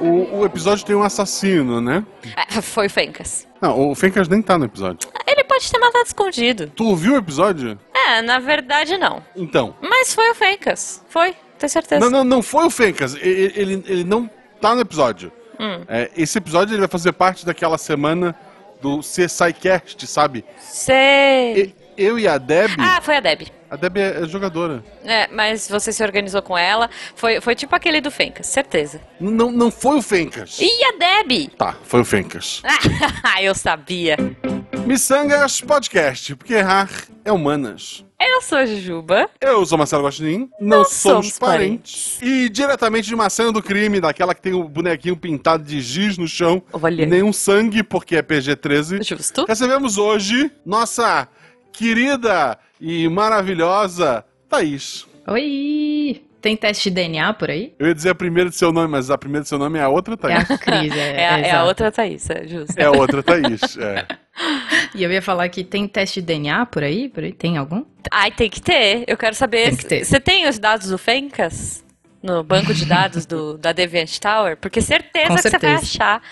O, o episódio tem um assassino, né? É, foi o Fencas. Não, o Fencas nem tá no episódio. Ele pode ter matado escondido. Tu ouviu o episódio? É, na verdade não. Então. Mas foi o Fencas. Foi, tenho certeza. Não, não, não foi o Fencas. Ele, ele, ele não tá no episódio. Hum. É, esse episódio ele vai fazer parte daquela semana do CSI Cast, sabe? Sei. E- eu e a Deb. Ah, foi a Deb. A Deb é, é jogadora. É, mas você se organizou com ela. Foi, foi tipo aquele do Fencas, certeza. Não, não foi o Fencas. E a Deb? Tá, foi o Fencas. Ah, eu sabia. Missangas Podcast, porque errar é humanas. Eu sou a Jujuba. Eu sou Marcelo Gostin, não Nós somos, somos parentes. E diretamente de uma cena do crime, daquela que tem o bonequinho pintado de giz no chão, Olha. nenhum sangue, porque é PG-13. Justo. Recebemos hoje nossa querida e maravilhosa Thaís. Oi! Tem teste de DNA por aí? Eu ia dizer a primeira de seu nome, mas a primeira de seu nome é a outra É Thaís. a Cris, é, É, a, é a outra Thaís, é justo. É a outra Thaís. É. E eu ia falar que tem teste de DNA por aí? Por aí? Tem algum? Ai, tem que ter. Eu quero saber. Tem que ter. Você tem os dados do Fencas? No banco de dados do, da Deviant Tower? Porque certeza Com que você vai certeza. achar.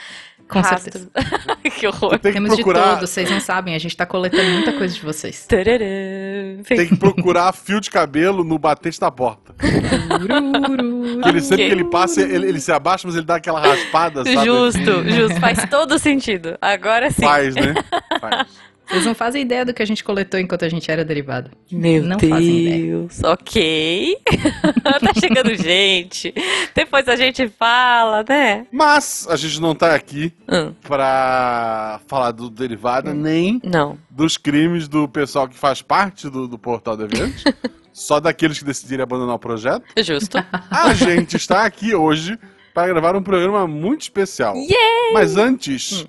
Com rastro. que horror. Tem que Temos procurar, de todos, vocês não sabem, a gente tá coletando muita coisa de vocês. Tem que procurar fio de cabelo no batente da porta. Que ele sempre que ele passa, ele, ele se abaixa, mas ele dá aquela raspada, sabe? Justo, justo. Faz todo sentido. Agora sim. Faz, né? Faz. Vocês não fazem ideia do que a gente coletou enquanto a gente era derivado. Meu Não fazem ideia. Deus, ok. tá chegando gente. Depois a gente fala, né? Mas a gente não tá aqui Hum, pra falar do derivado, nem não. dos crimes do pessoal que faz parte do, do Portal Deviante. só daqueles que decidirem abandonar o projeto. Justo. A gente está aqui hoje para gravar um programa muito especial. Yay! Mas antes,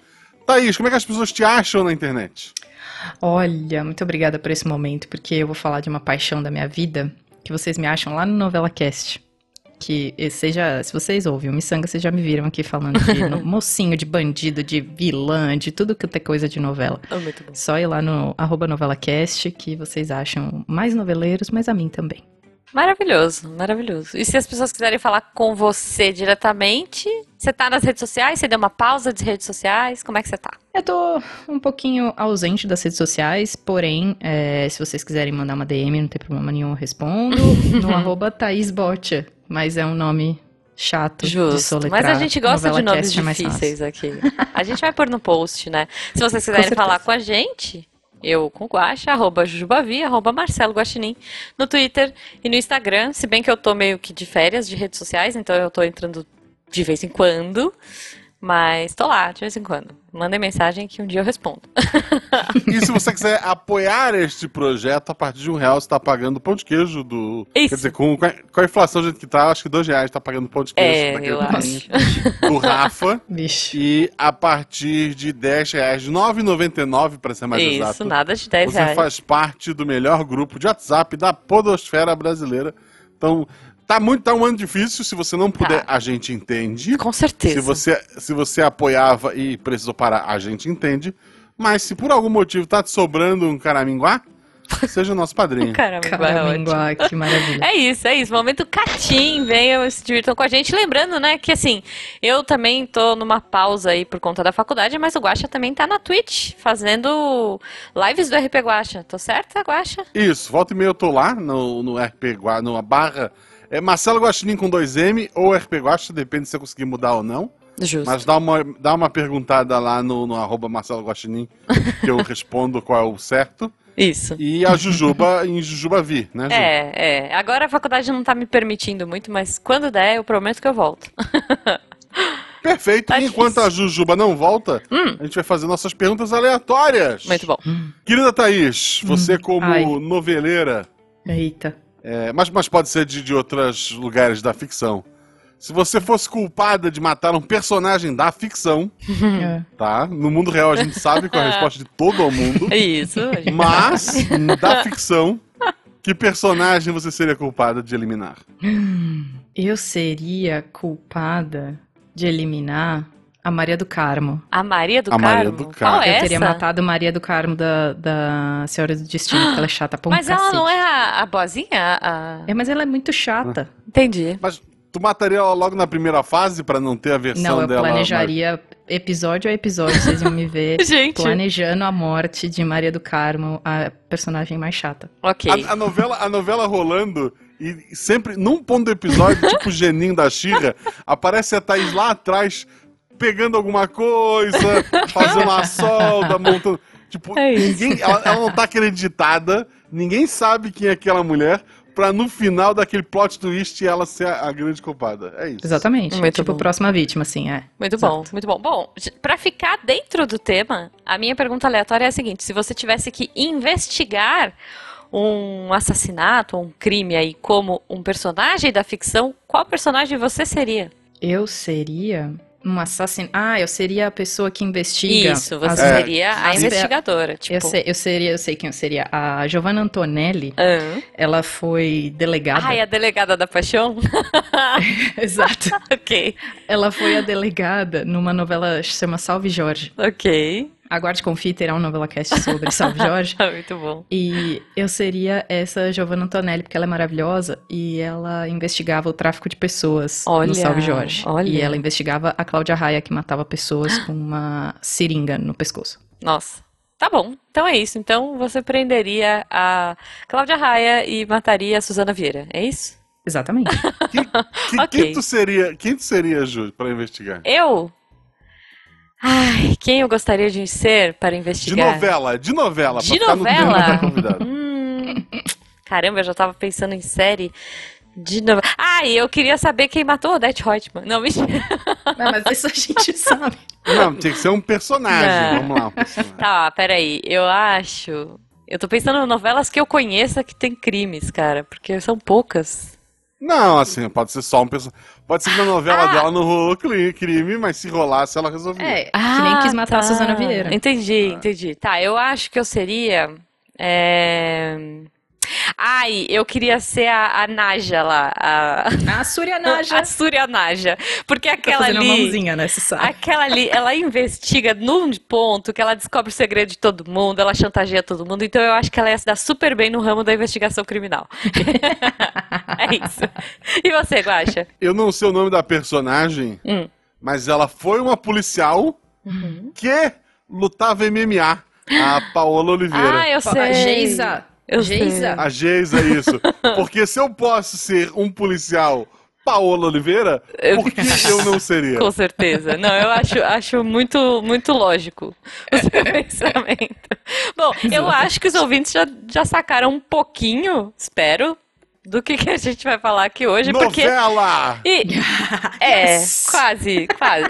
Thaís, como é que as pessoas te acham na internet? Olha, muito obrigada por esse momento, porque eu vou falar de uma paixão da minha vida que vocês me acham lá no Novela Cast. Que eh, seja, se vocês ouvem o Missanga, vocês já me viram aqui falando de no- mocinho, de bandido, de vilã, de tudo que é coisa de novela. Oh, muito bom. Só ir lá no arroba novelacast que vocês acham mais noveleiros, mas a mim também. Maravilhoso, maravilhoso. E se as pessoas quiserem falar com você diretamente, você tá nas redes sociais? Você deu uma pausa de redes sociais? Como é que você tá? Eu tô um pouquinho ausente das redes sociais, porém, é, se vocês quiserem mandar uma DM, não tem problema nenhum, eu respondo no arroba Thaís Botia, mas é um nome chato de Justo. soletrar. Mas a gente gosta de nomes é difíceis aqui. A gente vai pôr no post, né? Se vocês quiserem certeza. falar com a gente, eu com Guaxa, arroba Jujubavi, arroba Marcelo Guaxinim, no Twitter e no Instagram. Se bem que eu tô meio que de férias de redes sociais, então eu tô entrando de vez em quando. Mas tô lá, de vez em quando. Mandem mensagem que um dia eu respondo. E se você quiser apoiar este projeto, a partir de um real você tá pagando pão de queijo do. Isso. Quer dizer, com, com a, inflação do jeito que tá, acho que dois reais tá pagando pão de queijo É, eu acho. do Rafa. Vixe. E a partir de 10 reais, R$ 9,99 para ser mais Isso, exato. nada de 10 Você reais. faz parte do melhor grupo de WhatsApp da podosfera brasileira. Então, tá muito, tá um ano difícil. Se você não puder, Tá. a gente entende. Com certeza. Se você, se você apoiava e precisou parar, a gente entende. Mas se por algum motivo tá te sobrando um caraminguá, seja nosso padrinho. Ótimo. Caraminguá, que maravilha. É isso, é isso. Momento Catim, venham se divirtam com a gente. Lembrando, né, que assim, eu também tô numa pausa aí por conta da faculdade, mas o Guaxa também tá na Twitch, fazendo lives do RP Guaxa. Tô certa, Guaxa? Isso, volta e meia eu tô lá no, no RP Gua, numa barra. É Marcelo Guaxinim com 2M ou RP Guaxa, depende se eu conseguir mudar ou não. Justo. Mas dá uma, dá uma perguntada lá no, no arroba Marcelo Guaxinim, que eu respondo qual é o certo. Isso. E a Jujuba em Jujubavi, né, Ju? É, é. Agora a faculdade não tá me permitindo muito, mas quando der, eu prometo que eu volto. Perfeito. Tá enquanto a Jujuba não volta, a gente vai fazer nossas perguntas aleatórias. Muito bom. Querida Thaís, você como Ai. noveleira, Eita. É, mas, mas pode ser de, de outros lugares da ficção. Se você fosse culpada de matar um personagem da ficção, É. tá? No mundo real a gente sabe qual é a resposta de todo o mundo. É isso. gente- Mas, da ficção, que personagem você seria culpada de eliminar? Eu seria culpada de eliminar A Maria do Carmo. A Maria do A Carmo? Maria do Carmo. Qual é Eu essa? teria matado Maria do Carmo da, da Senhora do Destino, porque ela é chata pra um Mas ela cacete. não é a, a boazinha? A... É, mas ela é muito chata. Entendi. Mas tu mataria ela logo na primeira fase pra não ter a versão Não, eu dela? planejaria episódio a episódio, vocês iam me ver Gente, planejando a morte de Maria do Carmo, a personagem mais chata. ok. A, a novela, a novela rolando e sempre, num ponto do episódio, tipo o geninho da Xirra, aparece a Thaís lá atrás pegando alguma coisa, fazendo a solda, montando. Tipo, É ninguém. Ela, ela não tá acreditada, ninguém sabe quem é aquela mulher, pra no final daquele plot twist ela ser a, a grande culpada. É isso. Exatamente. Muito tipo, bom. próxima vítima, assim, é. Muito Exato. bom, muito bom. Bom, pra ficar dentro do tema, a minha pergunta aleatória é a seguinte: se você tivesse que investigar um assassinato, um crime aí como um personagem da ficção, qual personagem você seria? Eu seria um assassino. Ah, eu seria a pessoa que investiga. Isso, as- você É. seria a As- investigadora, tipo. Eu, sei, eu seria, eu sei quem eu seria. A Giovanna Antonelli, Ah. ela foi delegada. Ai, a delegada da paixão? Exato. ok, Ela foi a delegada numa novela que se chama Salve Jorge. ok. Aguarde Confie terá um novela cast sobre Salve Jorge. Muito bom. E eu seria essa Giovanna Antonelli, porque ela é maravilhosa e ela investigava o tráfico de pessoas Olha, no Salve Jorge. olha. E ela investigava a Cláudia Raia, que matava pessoas com uma seringa no pescoço. Nossa. Tá bom, então é isso. Então você prenderia a Cláudia Raia e mataria a Suzana Vieira, é isso? Exatamente. Que- Ok. Quem tu seria, quem tu seria, Ju, pra investigar? Eu? Ai, quem eu gostaria de ser para De investigar? novela, de novela, De no novela? da convidada. Hum, caramba, eu já tava pensando em série de novela. Ah, e eu queria saber quem matou Odette Reutemann. Não, mentira. Não, mas isso a gente sabe. Não, tinha que ser um personagem. Não. Vamos lá, um personagem. Tá, peraí. Eu acho. Eu tô pensando em novelas que eu conheça que tem crimes, cara, porque são poucas. Não, assim, pode ser só um personagem. Pode ser que na novela Ah! dela não rolou cri- crime, mas se rolasse, ela resolvia. É, que nem quis matar tá. a Suzana Vieira. Entendi, entendi. Tá, eu acho que eu seria. é, Ai, eu queria ser a, a Naja lá, a, A Surya Naja. a Surya Naja. Porque Tá aquela fazendo uma ali. mãozinha, né? Você sabe. Aquela ali, ela investiga num ponto que ela descobre o segredo de todo mundo, ela chantageia todo mundo, então eu acho que ela ia se dar super bem no ramo da investigação criminal. é isso. E você, Guaxa? Eu não sei o nome da personagem, Hum. mas ela foi uma policial que lutava MMA. A Paola Oliveira. Ah, eu A sei. Geisa. Eu Geisa. A Geisa, isso. Porque se eu posso ser um policial Paola Oliveira, Eu- por que eu não seria? Com certeza. Não, eu acho, acho muito, muito lógico o seu pensamento. Bom, eu acho que os ouvintes já, já sacaram um pouquinho, espero, do que, que a gente vai falar aqui hoje, porque. Novela! E, é, Yes! quase, quase.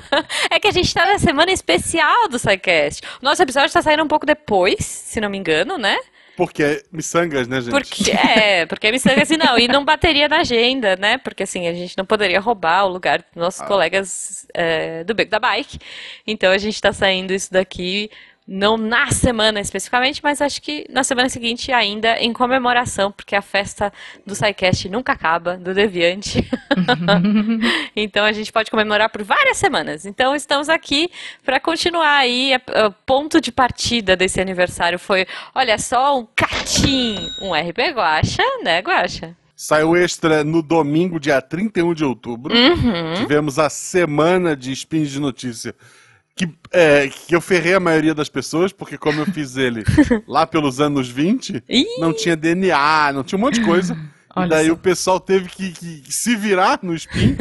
é que a gente tá na semana especial do SciCast. Nosso episódio tá saindo um pouco depois, se não me engano, né? Porque é miçangas, né, gente? Porque, é, porque me sangue assim, não, e não bateria na agenda, né? Porque assim, a gente não poderia roubar o lugar dos nossos colegas é, do Beco da Bike. Então a gente tá saindo isso daqui, não na semana especificamente, mas acho que na semana seguinte ainda em comemoração, porque a festa do SciCast nunca acaba, do Deviante. então a gente pode comemorar por várias semanas. Então estamos aqui para continuar aí. O ponto de partida desse aniversário foi, olha só, um catim, um RP Guacha, né, Guacha? Saiu extra no domingo, dia 31 de outubro. Uhum. Tivemos a semana de spins de notícia. Que, é, que eu ferrei a maioria das pessoas, porque como eu fiz ele lá pelos anos 20, Ih. não tinha DNA, não tinha um monte de coisa. Olha e daí só. o pessoal teve que, que se virar no spin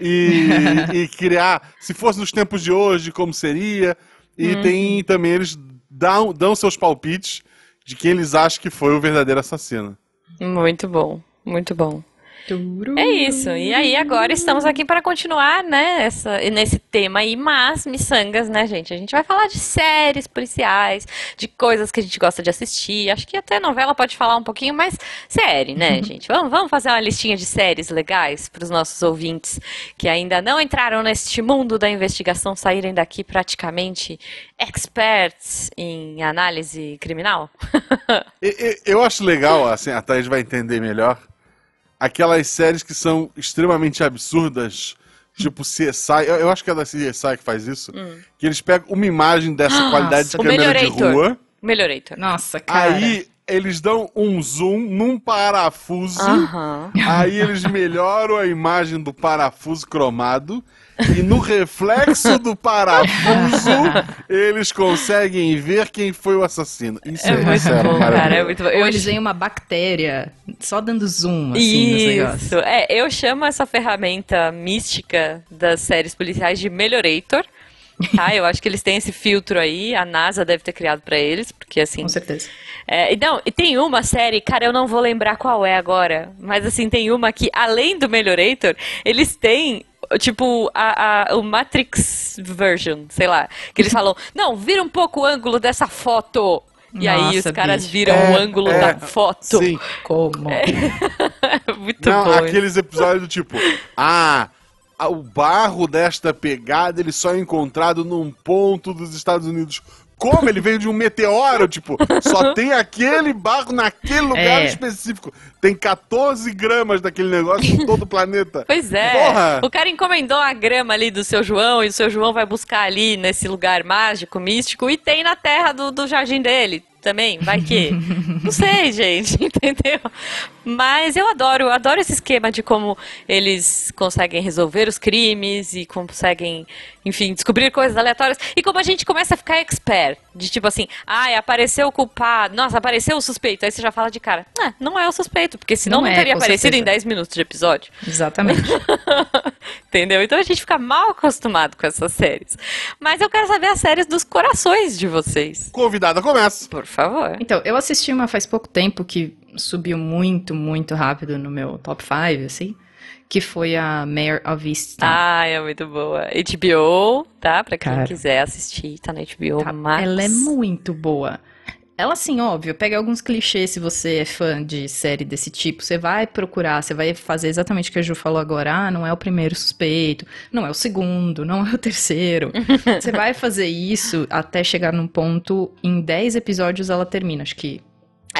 e, e criar, se fosse nos tempos de hoje, como seria. E Uhum. tem também, eles dão, dão seus palpites de quem eles acham que foi o verdadeiro assassino. Muito bom, muito bom. É isso. E aí agora estamos aqui para continuar, né, essa, nesse tema aí, mas miçangas, né, gente? A gente vai falar de séries policiais, de coisas que a gente gosta de assistir. Acho que até novela pode falar um pouquinho, mas série, né, gente? Vamos, vamos fazer uma listinha de séries legais para os nossos ouvintes que ainda não entraram neste mundo da investigação, saírem daqui praticamente experts em análise criminal. E- e- Eu acho legal, assim, a Thaís vai entender melhor, aquelas séries que são extremamente absurdas, tipo CSI, eu, eu acho que é da CSI que faz isso, Hum. que eles pegam uma imagem dessa Nossa, qualidade de câmera de rua, Melhorator. Nossa, cara. aí eles dão um zoom num parafuso, Aham. aí eles melhoram a imagem do parafuso cromado, e no reflexo do parafuso, eles conseguem ver quem foi o assassino. Isso É é, muito sério, bom, cara. É muito bom. Eu eles veem uma bactéria só dando zoom, assim, negócios. Isso, é, eu chamo essa ferramenta mística das séries policiais de Melhorator. Tá, eu acho que eles têm esse filtro aí, a NASA deve ter criado pra eles, porque assim. Com certeza. É, e não, e tem uma série, cara, eu não vou lembrar qual é agora, mas assim, tem uma que, além do Melhorator, eles têm, tipo, a, a- o Matrix version, sei lá, que eles falam, não, vira um pouco o ângulo dessa foto. E aí os Nossa, caras bicho. viram É, o ângulo é, da foto. Sim. Como? Muito Não, bom. isso. aqueles episódios do tipo, ah, o barro desta pegada ele só é encontrado num ponto dos Estados Unidos. Como? Ele veio de um meteoro, tipo, só tem aquele barro naquele lugar É. específico. Tem 14 gramas daquele negócio em todo o planeta. Pois é. Porra! O cara encomendou a grama ali do seu João e o seu João vai buscar ali nesse lugar mágico, místico, e tem na terra do, do jardim dele também. Vai que. Não sei, gente, entendeu? Mas eu adoro, eu adoro esse esquema de como eles conseguem resolver os crimes e conseguem, enfim, descobrir coisas aleatórias. E como a gente começa a ficar expert. De tipo assim, ai, apareceu o culpado, nossa, apareceu o suspeito. Aí você já fala de cara, ah, não é o suspeito, porque senão Não não, é, teria aparecido em certeza. 10 minutos de episódio. Exatamente. Entendeu? Então a gente fica mal acostumado com essas séries. Mas eu quero saber as séries dos corações de vocês. Convidada começa. Por favor. Então, eu assisti uma faz pouco tempo que subiu muito, muito rápido no meu top 5, assim, que foi a Mayor of Easttown. Ah, é muito boa. HBO, tá? Pra quem Cara. quiser assistir, tá na HBO Tá, Max. Ela é muito boa. Ela, assim, óbvio, pega alguns clichês se você é fã de série desse tipo. Você vai procurar, você vai fazer exatamente o que a Ju falou agora. Ah, não é o primeiro suspeito, não é o segundo, não é o terceiro. você vai fazer isso até chegar num ponto. Em 10 episódios ela termina. Acho que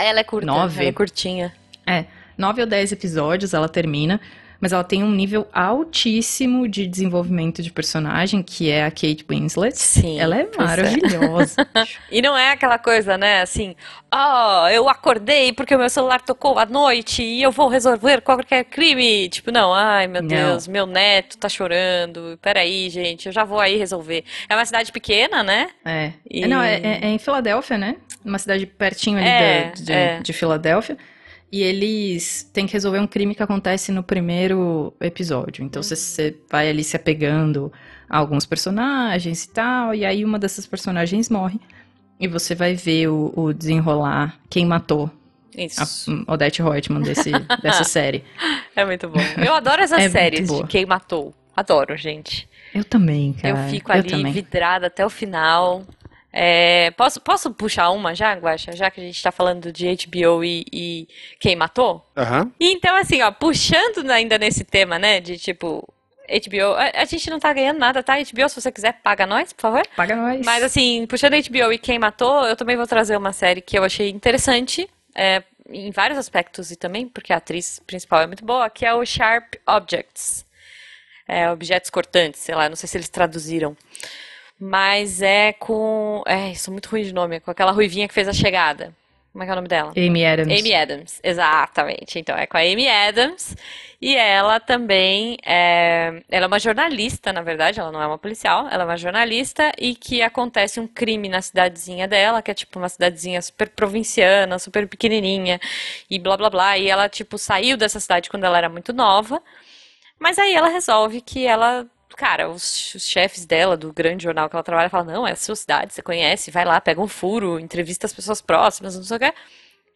Ela é curta, Nove. ela é curtinha. é, 9 ou 10 episódios ela termina. Mas ela tem um nível altíssimo de desenvolvimento de personagem, que é a Kate Winslet. Sim. Ela é é. maravilhosa. E não é aquela coisa, né, assim, ó, eu acordei porque o meu celular tocou à noite e eu vou resolver qualquer crime. Tipo, não, ai meu Não. Deus, meu neto tá chorando. Peraí, gente, eu já vou aí resolver. É uma cidade pequena, né? É. E- É, Não, é, é- é em Filadélfia, né? Uma cidade pertinho ali É, da- de, de Filadélfia. E eles têm que resolver um crime que acontece no primeiro episódio. Então você- você vai ali se apegando a alguns personagens e tal. E aí uma dessas personagens morre. E você vai ver o, o desenrolar quem matou Isso. a hum, Odette Reutemann desse, dessa série. É muito bom. Eu adoro essas É séries de quem matou. Adoro, gente. Eu também, cara. eu fico ali também. vidrada até o final. É, posso, posso puxar uma já, Guaxa? Já que a gente tá falando de HBO e, e quem matou? Aham. E então, assim, ó, puxando ainda nesse tema, né, de tipo, HBO, a, a gente não tá ganhando nada, tá? HBO, se você quiser, paga nós, por favor. Paga nós. Mas assim, puxando HBO e quem matou, eu também vou trazer uma série que eu achei interessante, é, em vários aspectos e também porque a atriz principal é muito boa, que é o Sharp Objects. É, objetos cortantes, sei lá, não sei se eles traduziram. Mas é com. É, sou muito ruim de nome, com aquela ruivinha que fez a chegada. Como é que é o nome dela? Amy Adams. Amy Adams, exatamente. Então, é com a Amy Adams. E ela também é, ela é uma jornalista, na verdade, ela não é uma policial, ela é uma jornalista e que acontece um crime na cidadezinha dela, que é tipo uma cidadezinha super provinciana, super pequenininha e blá blá blá. E ela, tipo, saiu dessa cidade quando ela era muito nova. Mas aí ela resolve que ela, cara, os, os chefes dela, do grande jornal que ela trabalha, falam, não, é a sua cidade, você conhece, vai lá, pega um furo, entrevista as pessoas próximas, não sei o quê.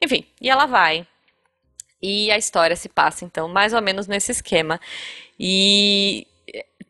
Enfim, e ela vai. E a história se passa, então, mais ou menos nesse esquema. E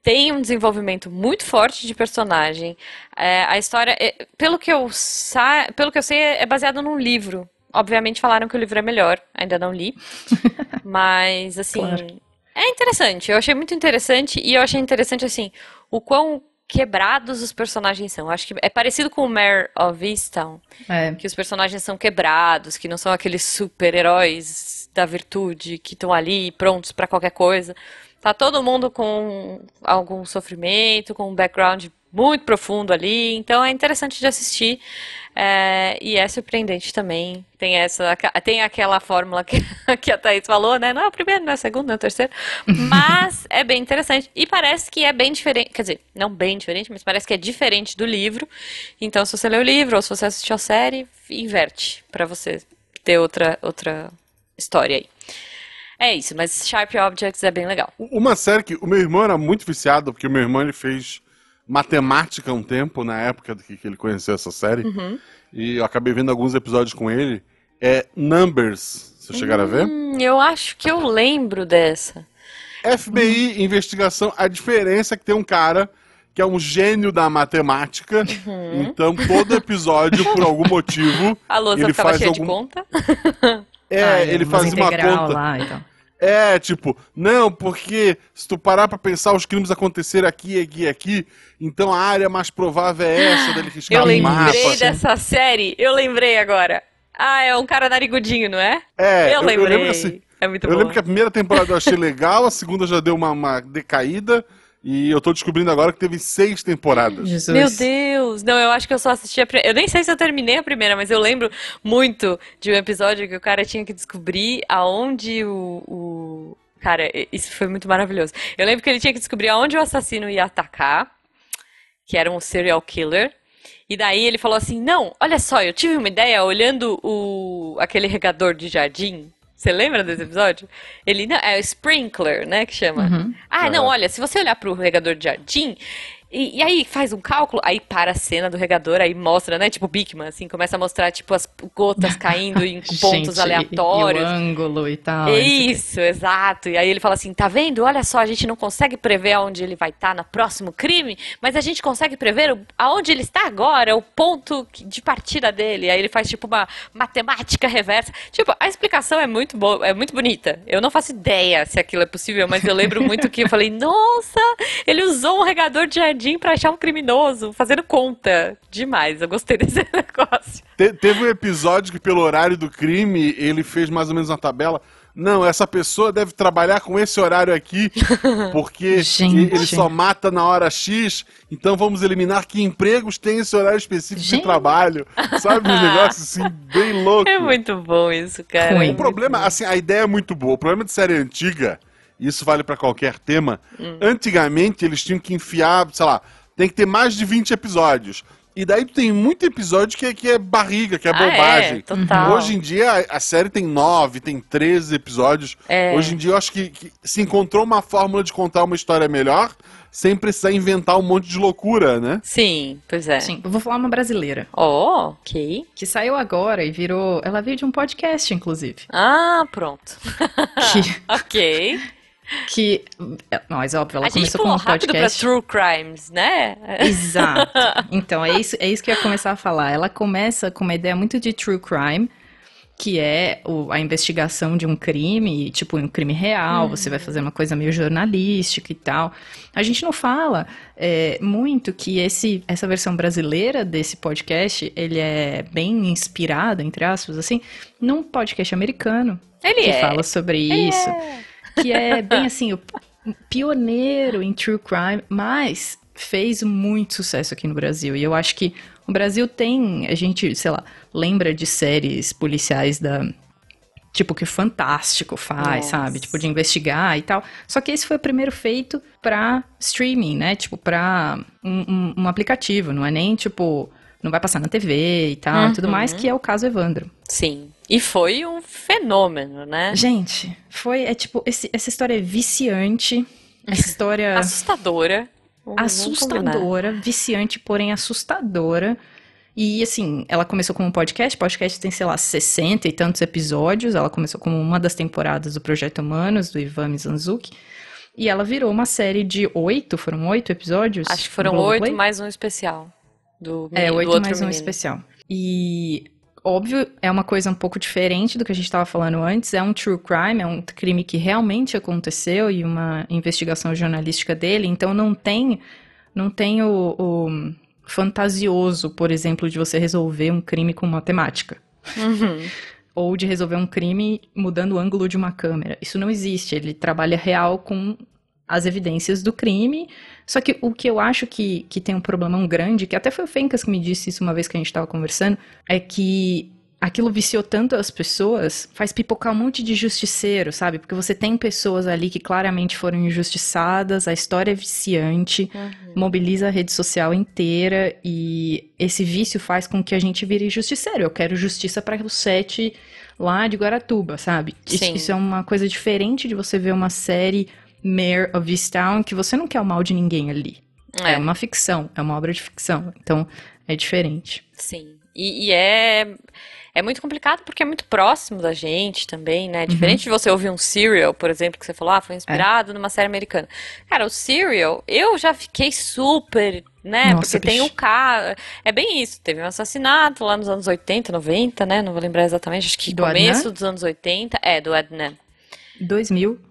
tem um desenvolvimento muito forte de personagem. É, a história, é, pelo que eu sa pelo que eu sei, é baseado num livro. Obviamente falaram que o livro é melhor, ainda não li. Mas, assim, Claro. É interessante. Eu achei muito interessante e eu achei interessante, assim, o quão quebrados os personagens são. Acho que é parecido com o Mare of Easttown, É. que os personagens são quebrados, que não são aqueles super-heróis da virtude que estão ali prontos pra qualquer coisa. Tá todo mundo com algum sofrimento, com um background muito profundo ali, então é interessante de assistir é, e é surpreendente também. Tem essa, tem aquela fórmula que, que a Thaís falou, né? Não é o primeiro, não é o segundo, não é o terceiro, mas é bem interessante e parece que é bem diferente, quer dizer, não bem diferente, mas parece que é diferente do livro. Então, se você lê o livro ou se você assistiu a série, inverte para você ter outra outra história aí. É isso, mas Sharp Objects é bem legal. Uma série que o meu irmão era muito viciado, porque o meu irmão ele fez matemática um tempo, na época que, que ele conheceu essa série. Uhum. E eu acabei vendo alguns episódios com ele. É Numbers. Vocês chegaram hum, a ver? Hum, eu acho que eu lembro dessa. FBI, hum. investigação. A diferença é que tem um cara que é um gênio da matemática. Uhum. Então, todo episódio, por algum motivo. A lousa ele faz algum... de conta? É, ele faz uma conta. Lá, então. É, tipo, não, porque se tu parar pra pensar, os crimes aconteceram aqui, aqui, aqui, então a área mais provável é essa dele riscar Eu lembrei dessa série, eu lembrei agora. Ah, é um cara narigudinho, não é? É, eu, eu lembrei. Eu lembro, assim, é muito eu bom. lembro que a primeira temporada eu achei legal, a segunda já deu uma, uma decaída, e eu tô descobrindo agora que teve seis temporadas. Jesus. Meu Deus! Não, eu acho que eu só assisti a primeira. Eu nem sei se eu terminei a primeira, mas eu lembro muito de um episódio que o cara tinha que descobrir aonde o. o... Cara, isso foi muito maravilhoso. Eu lembro que ele tinha que descobrir aonde o assassino ia atacar, que era um serial killer. E daí ele falou assim: Não, olha só, eu tive uma ideia olhando o aquele regador de jardim você lembra desse episódio? Ele não, é o sprinkler, né, que chama. Uhum. Ah, não, olha, se você olhar para o regador de jardim, e, e, aí faz um cálculo, aí para a cena do regador, aí mostra, né? Tipo Bigman, assim, começa a mostrar, tipo, as gotas caindo em pontos gente, aleatórios. E, e o ângulo e tal. Isso, exato. E aí ele fala assim: tá vendo? Olha só, a gente não consegue prever aonde ele vai estar tá no próximo crime, mas a gente consegue prever aonde ele está agora, o ponto de partida dele. Aí ele faz, tipo, uma matemática reversa. Tipo, a explicação é muito boa, é muito bonita. Eu não faço ideia se aquilo é possível, mas eu lembro muito que eu falei, nossa, ele usou um regador de jardim pra achar um criminoso, fazendo conta. Demais, eu gostei desse negócio. Te, teve um episódio que, pelo horário do crime, ele fez mais ou menos uma tabela. Não, essa pessoa deve trabalhar com esse horário aqui, porque Gente. ele só mata na hora X, então vamos eliminar que empregos têm esse horário específico Gente. de trabalho. Sabe? Um negócio assim, bem louco. É muito bom isso, cara. o problema, assim, a ideia é muito boa. O problema de série antiga isso vale para qualquer tema. Hum. Antigamente eles tinham que enfiar, sei lá, tem que ter mais de 20 episódios. E daí tem muito episódio que é, que é barriga, que é ah, bobagem. É, total. Hoje em dia a, a, série tem 9, tem 13 episódios. É. Hoje em dia eu acho que, que, se encontrou uma fórmula de contar uma história melhor, sem precisar inventar um monte de loucura, né? Sim, pois é. Sim, eu vou falar uma brasileira. Oh, ok. Que saiu agora e virou. Ela veio de um podcast, inclusive. Ah, pronto. Que... ok que, mas óbvio, ela a começou como um podcast. Pra true crimes, né? Exato. Então é isso, é isso que eu ia começar a falar. Ela começa com uma ideia muito de true crime, que é o, a investigação de um crime, tipo um crime real. Uhum. Você vai fazer uma coisa meio jornalística e tal. A gente não fala é, muito que esse, essa versão brasileira desse podcast ele é bem inspirada, entre aspas, assim, num podcast americano ele que é. fala sobre ele isso. É que é bem assim, o pioneiro em true crime, mas fez muito sucesso aqui no Brasil. E eu acho que o Brasil tem, a gente, sei lá, lembra de séries policiais da tipo que Fantástico faz, Nossa. sabe? Tipo de investigar e tal. Só que esse foi o primeiro feito para streaming, né? Tipo para um, um, um, aplicativo, não é nem tipo não vai passar na TV e tal, uhum. tudo mais, que é o caso Evandro. Sim. E foi um fenômeno, né? Gente, foi, é tipo, esse, essa história é viciante, essa história... assustadora. assustadora, viciante, porém assustadora. E assim, ela começou como um podcast, podcast tem, sei lá, 60 e tantos episódios. Ela começou como uma das temporadas do Projeto Humanos, do Ivan Mizanzuki. E ela virou uma série de oito, foram oito episódios? Acho que foram oito mais um especial. Do, é, oito mais menino. um especial. E óbvio, é uma coisa um pouco diferente do que a gente estava falando antes. É um true crime, é um crime que realmente aconteceu e uma investigação jornalística dele. Então não tem, não tem o, o fantasioso, por exemplo, de você resolver um crime com matemática. Uhum. Ou de resolver um crime mudando o ângulo de uma câmera. Isso não existe. Ele trabalha real com as evidências do crime. Só que o que eu acho que, que tem um problemão grande, que até foi o Fencas que me disse isso uma vez que a gente estava conversando, é que aquilo viciou tanto as pessoas, faz pipocar um monte de justiceiro, sabe? Porque você tem pessoas ali que claramente foram injustiçadas, a história é viciante, uhum. mobiliza a rede social inteira e esse vício faz com que a gente vire justiceiro. Eu quero justiça para os sete lá de Guaratuba, sabe? Isso, isso, é uma coisa diferente de você ver uma série Mayor of Easttown que você não quer o mal de ninguém ali. É. é uma ficção, é uma obra de ficção. Então, é diferente. Sim. E, e é é muito complicado porque é muito próximo da gente também, né? Diferente uhum. de você ouvir um Serial, por exemplo, que você falou, ah, foi inspirado é. numa série americana. Cara, o Serial, eu já fiquei super, né? Nossa, porque bicho. tem o cara. É bem isso. Teve um assassinato lá nos anos 80, 90, né? Não vou lembrar exatamente, acho que do começo Adnan? dos anos 80. É, do Adnan. 2000.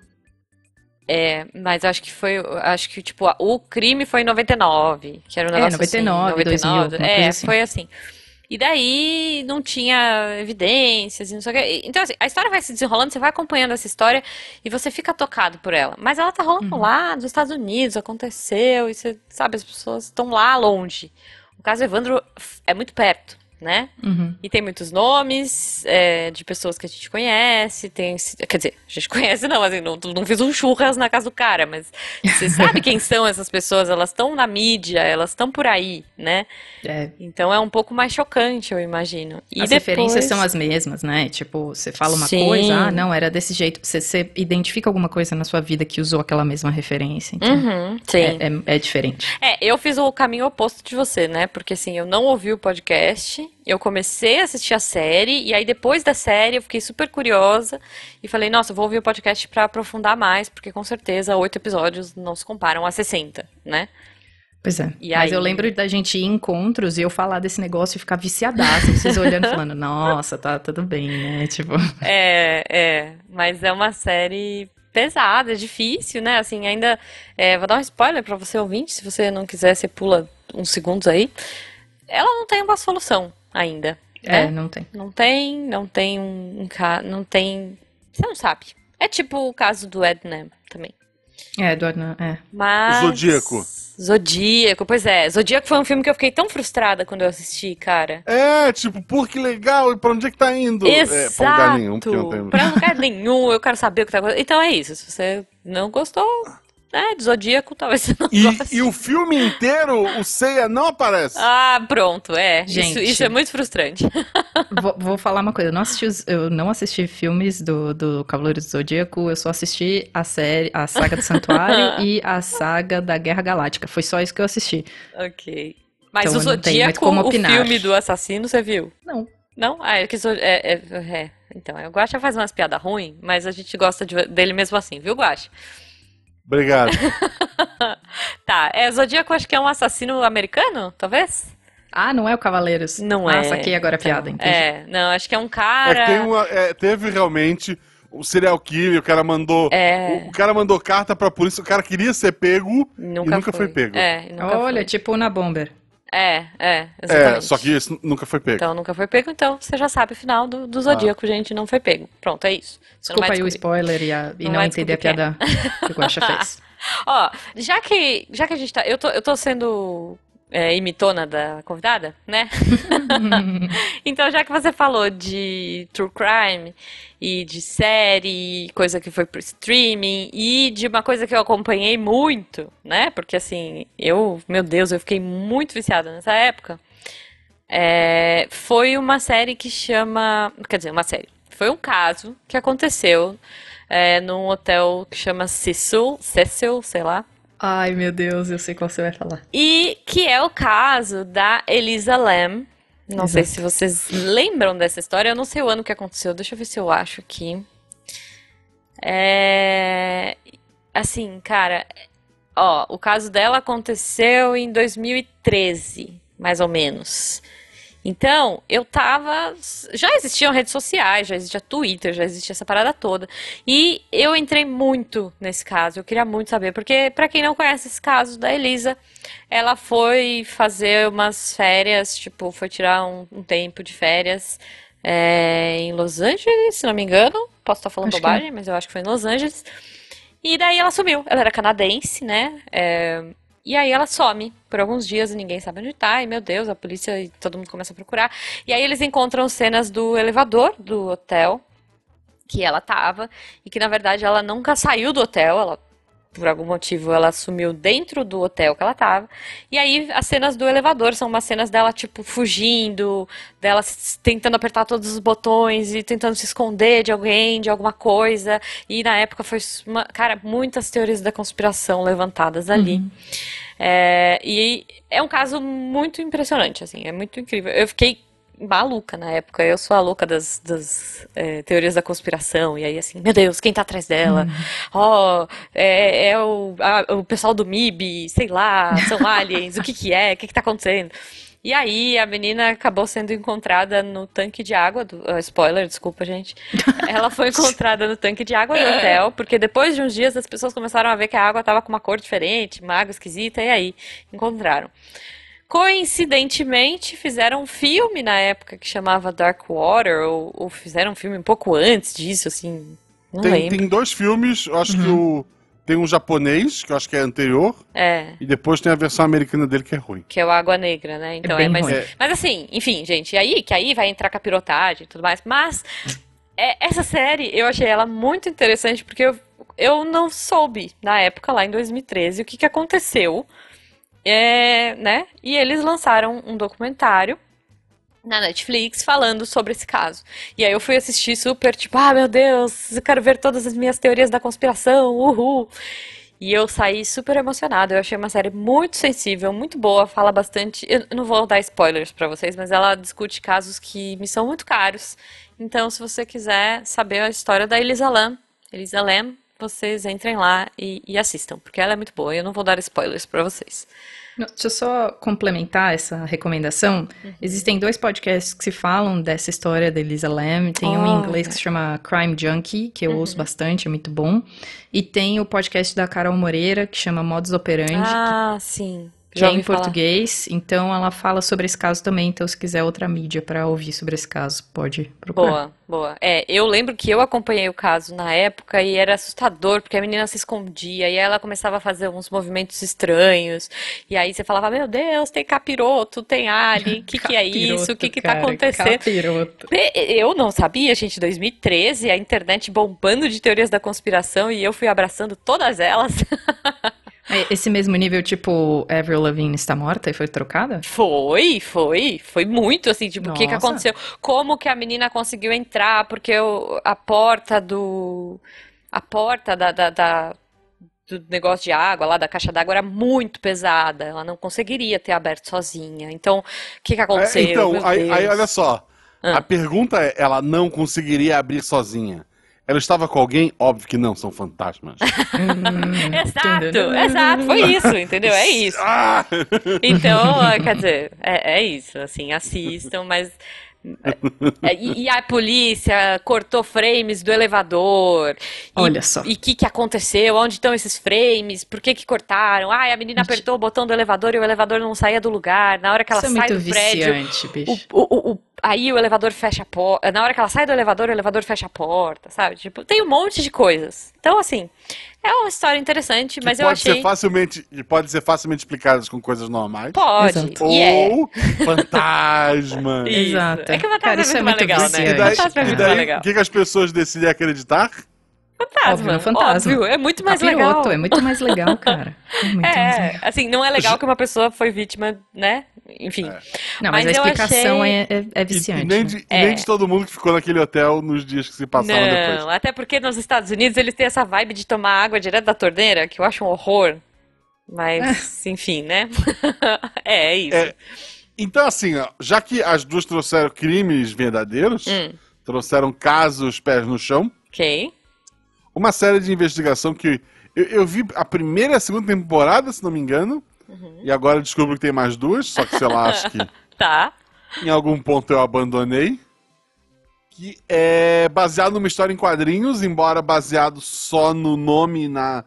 É, mas acho que foi, acho que, tipo, o crime foi em 99, que era um negócio é, 99, assim, 99, 2000, é, assim. foi assim. E daí não tinha evidências e não sei o que. Então, assim, a história vai se desenrolando, você vai acompanhando essa história e você fica tocado por ela. Mas ela tá rolando uhum. lá nos Estados Unidos, aconteceu, e você sabe, as pessoas estão lá longe. O caso Evandro é muito perto né? Uhum. E tem muitos nomes é, de pessoas que a gente conhece, tem, quer dizer, a gente conhece não, assim, não, não fiz um churras na casa do cara, mas você sabe quem são essas pessoas, elas estão na mídia, elas estão por aí, né? É. Então é um pouco mais chocante, eu imagino. E as depois... referências são as mesmas, né? Tipo, você fala uma Sim. coisa, ah, não, era desse jeito, você, você, identifica alguma coisa na sua vida que usou aquela mesma referência, então uhum, sim. É, é, é diferente. É, eu fiz o caminho oposto de você, né? Porque assim, eu não ouvi o podcast, eu comecei a assistir a série, e aí depois da série eu fiquei super curiosa e falei, nossa, vou ouvir o podcast para aprofundar mais, porque com certeza oito episódios não se comparam a 60, né? Pois é. E Mas aí... eu lembro da gente ir em encontros e eu falar desse negócio e ficar viciadaço, vocês olhando e falando, nossa, tá tudo bem, né? Tipo. É, é. Mas é uma série pesada, difícil, né? Assim, ainda. É, vou dar um spoiler para você ouvinte, se você não quiser, você pula uns segundos aí. Ela não tem uma solução ainda. É, né? não tem. Não tem, não tem um, um não tem. Você não sabe. É tipo o caso do Edna também. É, do Edna, é. Mas. Zodíaco. Zodíaco, pois é. Zodíaco foi um filme que eu fiquei tão frustrada quando eu assisti, cara. É, tipo, por que legal, e pra onde é que tá indo? Exato. É, pra lugar nenhum. Não tem... Pra lugar nenhum, eu quero saber o que tá acontecendo. Então é isso, se você não gostou, é, de Zodíaco talvez você não e, goste. E o filme inteiro, o Seiya não aparece. Ah, pronto, é. Gente, isso, isso é muito frustrante. Vou, vou, falar uma coisa, eu não assisti, os, eu não assisti filmes do, do Cavaleiro do Zodíaco, eu só assisti a série, a saga do Santuário e a saga da Guerra Galáctica. Foi só isso que eu assisti. Ok. Mas então, o Zodíaco, o filme do assassino, você viu? Não. Não? Ah, é que é, é, é. Então, o Guaxa faz umas piadas ruins, mas a gente gosta de, dele mesmo assim, viu, Guaxa? Obrigado. tá, é, Zodíaco acho que é um assassino americano, talvez? Ah, não é o Cavaleiros? Não ah, é. Saquei agora a piada, então, É, não, acho que é um cara... É, uma, é, teve realmente o serial killer, o cara mandou. É... O, o, cara mandou carta pra polícia, o cara queria ser pego nunca e nunca foi, foi pego. É, nunca Olha, foi. tipo na Bomber. É, é, exatamente. É, só que isso nunca foi pego. Então, nunca foi pego, então você já sabe o final do, do Zodíaco, ah. gente, não foi pego. Pronto, é isso. Você Desculpa aí o spoiler e, a, e não, não entender a piada que o Guaxa fez. Ó, já que, já que a gente tá. Eu tô, eu tô sendo é, imitona da convidada, né? então, já que você falou de true crime e de série, coisa que foi pro streaming e de uma coisa que eu acompanhei muito, né? Porque assim, eu, meu Deus, eu fiquei muito viciada nessa época. É, foi uma série que chama. Quer dizer, uma série. Foi um caso que aconteceu é, num hotel que chama Cecil, Cecil, sei lá. Ai, meu Deus, eu sei qual você vai falar. E que é o caso da Elisa Lam. Não Exato. sei se vocês lembram dessa história. Eu não sei o ano que aconteceu. Deixa eu ver se eu acho aqui. É... Assim, cara... Ó, o caso dela aconteceu em 2013, mais ou menos. Então, eu tava. Já existiam redes sociais, já existia Twitter, já existia essa parada toda. E eu entrei muito nesse caso. Eu queria muito saber, porque, para quem não conhece esse caso da Elisa, ela foi fazer umas férias, tipo, foi tirar um, um tempo de férias é, em Los Angeles, se não me engano. Posso estar falando acho bobagem, que... mas eu acho que foi em Los Angeles. E daí ela sumiu. Ela era canadense, né? É, E aí ela some por alguns dias e ninguém sabe onde tá. E meu Deus, a polícia e todo mundo começa a procurar. E aí eles encontram cenas do elevador do hotel que ela tava e que na verdade ela nunca saiu do hotel, ela por algum motivo ela sumiu dentro do hotel que ela tava. E aí as cenas do elevador são umas cenas dela tipo fugindo, dela tentando apertar todos os botões e tentando se esconder de alguém, de alguma coisa. E na época foi uma, cara, muitas teorias da conspiração levantadas ali. É, e é um caso muito impressionante, assim, é muito incrível. Eu fiquei maluca na época. Eu sou a louca das, das, é, teorias da conspiração. E aí, assim, meu Deus, quem tá atrás dela? Ó, é, é o, a- o pessoal do MIB, sei lá, são aliens, o que que é? O que que tá acontecendo? E aí, a menina acabou sendo encontrada no tanque de água do, ah, spoiler, desculpa, gente. Ela foi encontrada no tanque de água do hotel, porque depois de uns dias as pessoas começaram a ver que a água tava com uma cor diferente, uma água esquisita, e aí encontraram. Coincidentemente, fizeram um filme na época que chamava Dark Water, ou, ou fizeram um filme um pouco antes disso, assim, não Tem, lembro. tem dois filmes, eu acho que o. Tem um japonês, que eu acho que é anterior, É, e depois tem a versão americana dele que é ruim. que é o Água Negra, né? Então bem é, mas, ruim. É. mas assim, enfim, gente, aí que aí vai entrar capirotagem e tudo mais, mas é, essa série eu achei ela muito interessante porque eu, eu não soube na época lá em 2013 o que que aconteceu, é, né? E eles lançaram um documentário na Netflix falando sobre esse caso. E aí eu fui assistir super, tipo, ah, meu Deus, eu quero ver todas as minhas teorias da conspiração, uhul. E eu saí super emocionada. Eu achei uma série muito sensível, muito boa, fala bastante. Eu não vou dar spoilers pra vocês, mas ela discute casos que me são muito caros. Então, se você quiser saber a história da Elisa Lam, Elisa Lam, vocês entrem lá e, e assistam, porque ela é muito boa. e Eu não vou dar spoilers pra vocês. Deixa eu só complementar essa recomendação. Uhum. Existem dois podcasts que se falam dessa história da Elisa Lam. Tem um em inglês que se chama Crime Junkie, que eu Uhum. ouço bastante, é muito bom. E tem o podcast da Carol Moreira, que chama Modus Operandi, Ah, sim. Já é em ouvi falar. português. Então ela fala sobre esse caso também. Então, se quiser outra mídia pra ouvir sobre esse caso, pode procurar. Boa, boa. É, eu lembro que eu acompanhei o caso na época e era assustador, porque a menina se escondia e ela começava a fazer uns movimentos estranhos. E aí você falava, meu Deus, tem capiroto, tem alien, o que que é isso? O que que tá acontecendo? Capiroto. Eu não sabia, gente, 2013, a internet bombando de teorias da conspiração e eu fui abraçando todas elas. É, Esse mesmo nível, tipo, Avril Lavigne está morta e foi trocada? Foi, foi, foi muito assim, tipo, o que que aconteceu? Como que a menina conseguiu entrar? Porque o- a porta do, a porta da, da, da- do negócio de água lá, da caixa d'água era muito pesada, ela não conseguiria ter aberto sozinha. Então, o que que aconteceu? É, então, aí, aí olha só. Ah. A pergunta é: ela não conseguiria abrir sozinha? Ela estava com alguém? Óbvio que não, são fantasmas. Exato, exato, foi isso, entendeu? É isso. Ah! Então, quer dizer, é, é isso, assim, assistam, mas. é, e, e a polícia cortou frames do elevador. E- Olha só. E o que, que aconteceu? Onde estão esses frames? Por que que cortaram? Ai, a menina apertou o botão do elevador e o elevador não saía do lugar. Na hora que ela Isso é sai muito do prédio, bicho. o- o- o- aí o elevador fecha a porta. Na hora que ela sai do elevador, o elevador fecha a porta, sabe? Tipo, tem um monte de coisas. Então, assim, é uma história interessante, Que mas eu pode achei. ser facilmente, que pode ser facilmente explicadas com coisas normais. Pode. Exato. É. Ou fantasma. Isso. Exato. É que o fantasma Cara, é é muito mais legal, né? E daí, Fantasma é muito mais legal. o que, que as pessoas decidem acreditar? Fantasma, Óbvio, no fantasma. óbvio, é muito mais legal. Capiroto, é muito mais legal, cara. É muito mais É, legal. assim, não é legal que uma pessoa foi vítima, né? Enfim. Não, mas, Mas a eu explicação achei- é, é, é E, viciante. e nem né? de, É. nem de todo mundo que ficou naquele hotel nos dias que se passaram depois. Não, até porque nos Estados Unidos eles têm essa vibe de tomar água direto da torneira, que eu acho um horror. Mas, enfim, né? é, é isso. É, Então, assim, ó, já que as duas trouxeram crimes verdadeiros, Hum. trouxeram casos pés no chão, Ok. Uma série de investigação que eu, eu vi a primeira e a segunda temporada, se não me engano, Uhum. e agora descubro que tem mais duas, só que sei lá, acho que Tá. em algum ponto eu abandonei. Que é baseado numa história em quadrinhos, embora baseado só no nome na,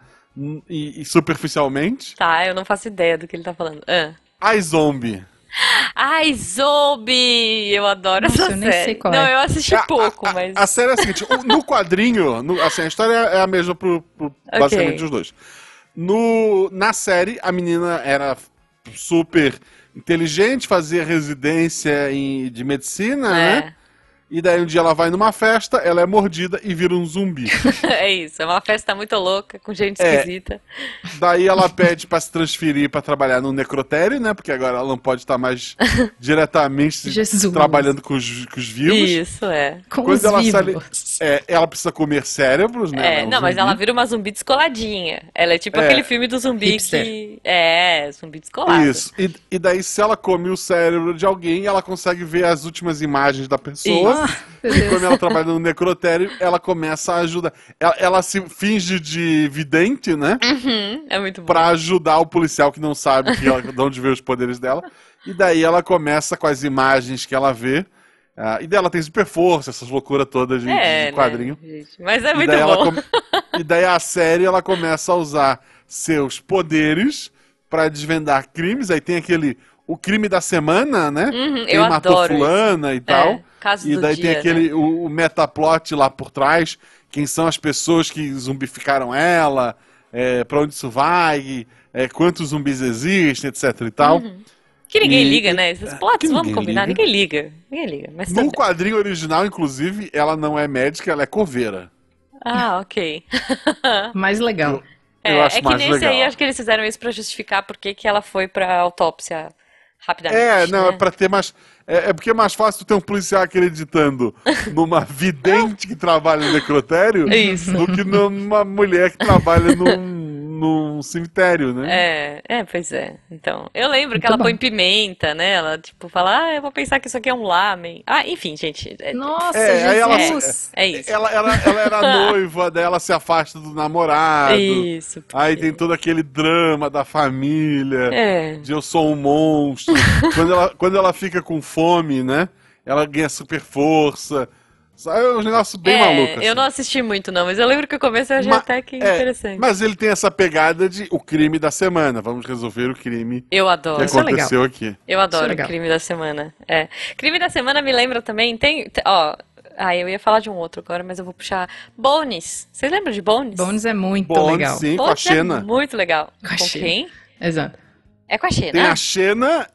e, e superficialmente. Tá, eu não faço ideia do que ele tá falando. Ah. I Zombie. Ai, Zombie! Eu adoro Nossa, essa eu nem série. sei qual Não, é. eu assisti A- pouco, a, mas. A série é a seguinte: no quadrinho, no- assim, a história é a mesma pro, pro basicamente os dois. No, na série, a menina era super inteligente, fazia residência em- de medicina, né? E daí um dia ela vai numa festa, ela é mordida e vira um zumbi. é isso, é uma festa muito louca, com gente É. esquisita. Daí ela pede pra se transferir pra trabalhar no necrotério, né? Porque agora ela não pode estar mais diretamente trabalhando com os, com os vivos. Isso, é. Com Quando os ela vivos. sai- É, ela precisa comer cérebros, né? É, um não, mas ela vira uma zumbi descoladinha. Ela é tipo É. aquele filme do zumbi Hipster. que. É, zumbi descolado. Isso. E, e daí, se ela come o cérebro de alguém, ela consegue ver as últimas imagens da pessoa. Ah, E Deus. quando ela trabalha no necrotério, ela começa a ajudar. Ela, ela se finge de vidente, né? Uhum, é muito bom. Pra ajudar o policial que não sabe que ela, de onde vê os poderes dela. E daí ela começa com as imagens que ela vê. Ah, e daí ela tem super força, essas loucuras todas de, É, de quadrinho. né? Mas é muito bom. come- E daí a série ela começa a usar seus poderes pra desvendar crimes. Aí tem aquele. O crime da semana, né? Uhum, Quem eu matou adoro isso. fulana e tal. É, caso E daí dia, tem aquele. né? O, o metaplot lá por trás. Quem são as pessoas que zumbificaram ela? É, pra onde isso vai? É, quantos zumbis existem, etc e tal. Que ninguém E- liga, né? Esses plots, que vamos ninguém combinar, liga. ninguém liga. Ninguém liga. Mas No tudo bem. quadrinho original, inclusive, ela não é médica, ela é coveira. Ah, ok. Mais legal. Eu É, acho é que mais nesse legal. aí acho que eles fizeram isso pra justificar por que que ela foi pra autópsia rapidamente. É, não, né? é pra ter mais. É, é porque é mais fácil tu ter um policial acreditando numa vidente que trabalha no necrotério Isso. do que numa mulher que trabalha num, num cemitério, né? É, é, pois é. Então, eu lembro que Muito ela põe pimenta, né? Ela, tipo, fala, ah, eu vou pensar que isso aqui é um lamen. Ah, enfim, gente. É, Nossa, É, aí ela- Jesus. é isso. Ela, ela, ela era noiva, daí ela se afasta do namorado. Isso. Aí tem todo aquele drama da família. É. de eu sou um monstro. quando, ela, quando ela fica com fome, né? Ela ganha super força. Sabe, É um negócio bem É, maluco. assim. eu não assisti muito, não, mas eu lembro que o começo eu achei Ma- até que é, interessante. Mas ele tem essa pegada de o crime da semana. Vamos resolver o crime Eu que adoro. Isso é legal. aconteceu aqui. Eu adoro legal. Crime da Semana. É. Crime da Semana me lembra também, tem, te- ó, ah, eu ia falar de um outro agora, mas eu vou puxar Bones. Vocês lembram de Bones? Bônus é muito Bond, legal. sim, com a Bones é Xena. muito legal. Com Com quem? Exato. É com a Xena. Tem a Xena,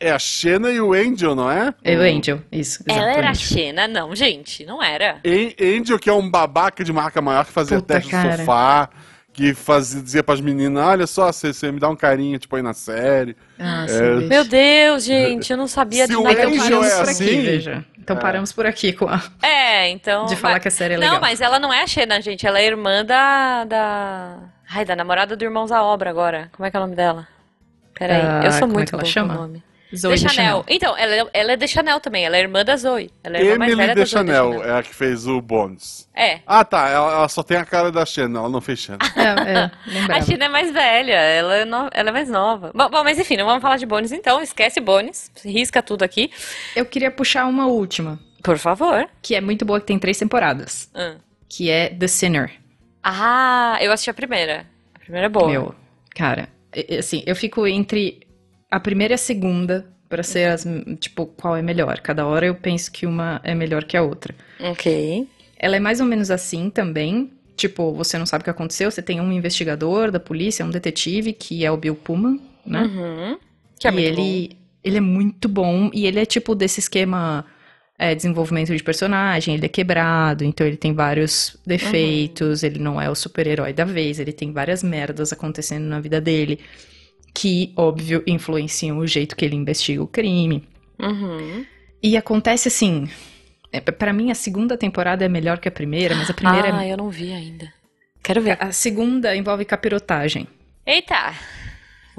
é a Xena e o Angel, não é? É o Angel, isso. Ela era a. Xena? Não, gente, não era. An- Angel, que é um babaca de marca maior que fazia Puta, teste cara. no sofá, que fazia, dizia pras meninas, olha só, você, você me dá um carinho, tipo, aí na série. Nossa, É. Meu Deus, gente, eu não sabia Se de nada. Então paramos é por assim, aqui, veja. Então é. paramos por aqui com a... É, então. de falar mas- que a série é Não, legal. mas ela não é a Xena, gente. Ela é irmã da. da... Ai, da namorada do Irmãos à Obra agora. Como é que é o nome dela? Peraí, Ah, eu sou é muito ela boa com chama? o nome. Zoe de Chanel. Chanel. Então, ela, é- ela é de Chanel também. Ela é irmã da Zoe. Ela é mais Emily velha da de Zoe de Chanel Chanel. é a que fez o Bonds. É. Ah, tá. Ela, ela só tem a cara da Xena, ela não fez Xena. É, é, A. China é mais velha, ela é, no- ela é mais nova. Bom, bom, mas enfim, não vamos falar de Bones então. Esquece Bones. Risca tudo aqui. Eu queria puxar uma última, Por favor. que é muito boa, que tem três temporadas, Ah. que é The Sinner. Ah, eu assisti a primeira. A primeira é boa. Meu, cara, assim, eu fico entre a primeira e a segunda pra ser as, tipo, qual é melhor. Cada hora eu penso que uma é melhor que a outra. Ok. Ela é mais ou menos assim também. Tipo, você não sabe o que aconteceu, você tem um investigador da polícia, um detetive, que é o Bill Pullman, né? Uhum. Que é e ele, ele é muito bom, e ele é tipo desse esquema é, desenvolvimento de personagem, ele é quebrado, então ele tem vários defeitos, ele não é o super-herói da vez, ele tem várias merdas acontecendo na vida dele, que, óbvio, influenciam o jeito que ele investiga o crime. Uhum. E acontece assim, é, para mim a segunda temporada é melhor que a primeira, mas a primeira Ah, é... eu não vi ainda. Quero ver. A segunda envolve capirotagem. Eita!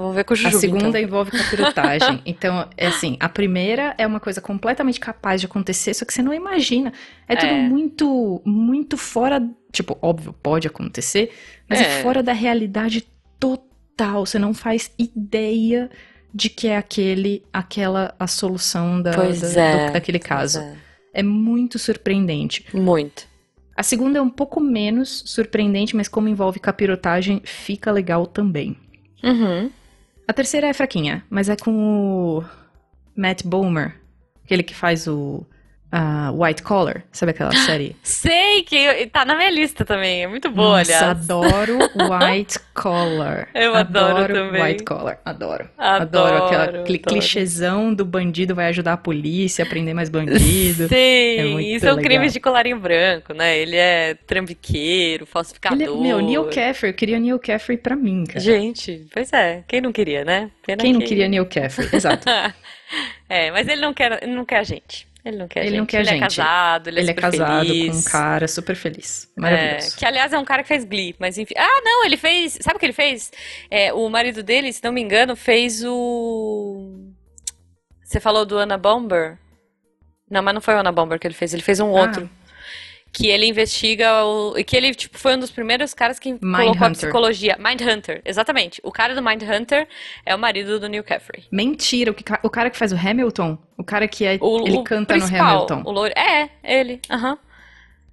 Vamos ver com o A Jujuba, segunda então. envolve capirotagem. então, é assim, a primeira é uma coisa completamente capaz de acontecer, só que você não imagina. É tudo É. muito, muito fora. Tipo, óbvio, pode acontecer, mas é, É. fora da realidade total. Você não faz ideia de que é aquele, aquela a solução da, Pois da- é, do- daquele caso. é. É muito surpreendente. Muito. A segunda é um pouco menos surpreendente, mas como envolve capirotagem, fica legal também. Uhum. A terceira é fraquinha, mas é com o Matt Bomer, aquele que faz o White Collar, sabe aquela série? Sei que tá na minha lista também, é muito boa, Nossa, aliás. adoro White Collar. Eu adoro também. White Collar, adoro. Adoro, aquela, aquele adoro. clichêzão do bandido vai ajudar a polícia a prender mais bandido. Sim, É muito e são legal. crimes de colarinho branco, né? Ele é trambiqueiro, falsificador. Ele é, meu, Neil Caffrey, eu queria Neil Caffrey pra mim, cara. Gente, pois é, quem não queria, né? Pena Quem não que- queria Neil Caffrey? Exato. é, mas ele não quer, ele não quer a gente. Ele não quer Ele gente. não quer ele é gente. casado, ele, Ele é super casado com feliz. um cara super feliz. É, Maravilhoso. que aliás é um cara que fez Glee, mas enfim. Ah, não, ele fez. Sabe o que ele fez? É, o marido dele, se não me engano, fez o. Você falou do Anna Bomber? Não, mas não foi o Anna Bomber que ele fez, ele fez um Ah. Que ele investiga o. e Que ele, tipo, foi um dos primeiros caras que colocou a Mindhunter. psicologia. Mindhunter, exatamente. O cara do Mindhunter é o marido do Neil Caffrey. Mentira, o, que, o cara que faz o Hamilton, o cara que é, O, ele o canta no Hamilton. O loiro. É, ele. Aham.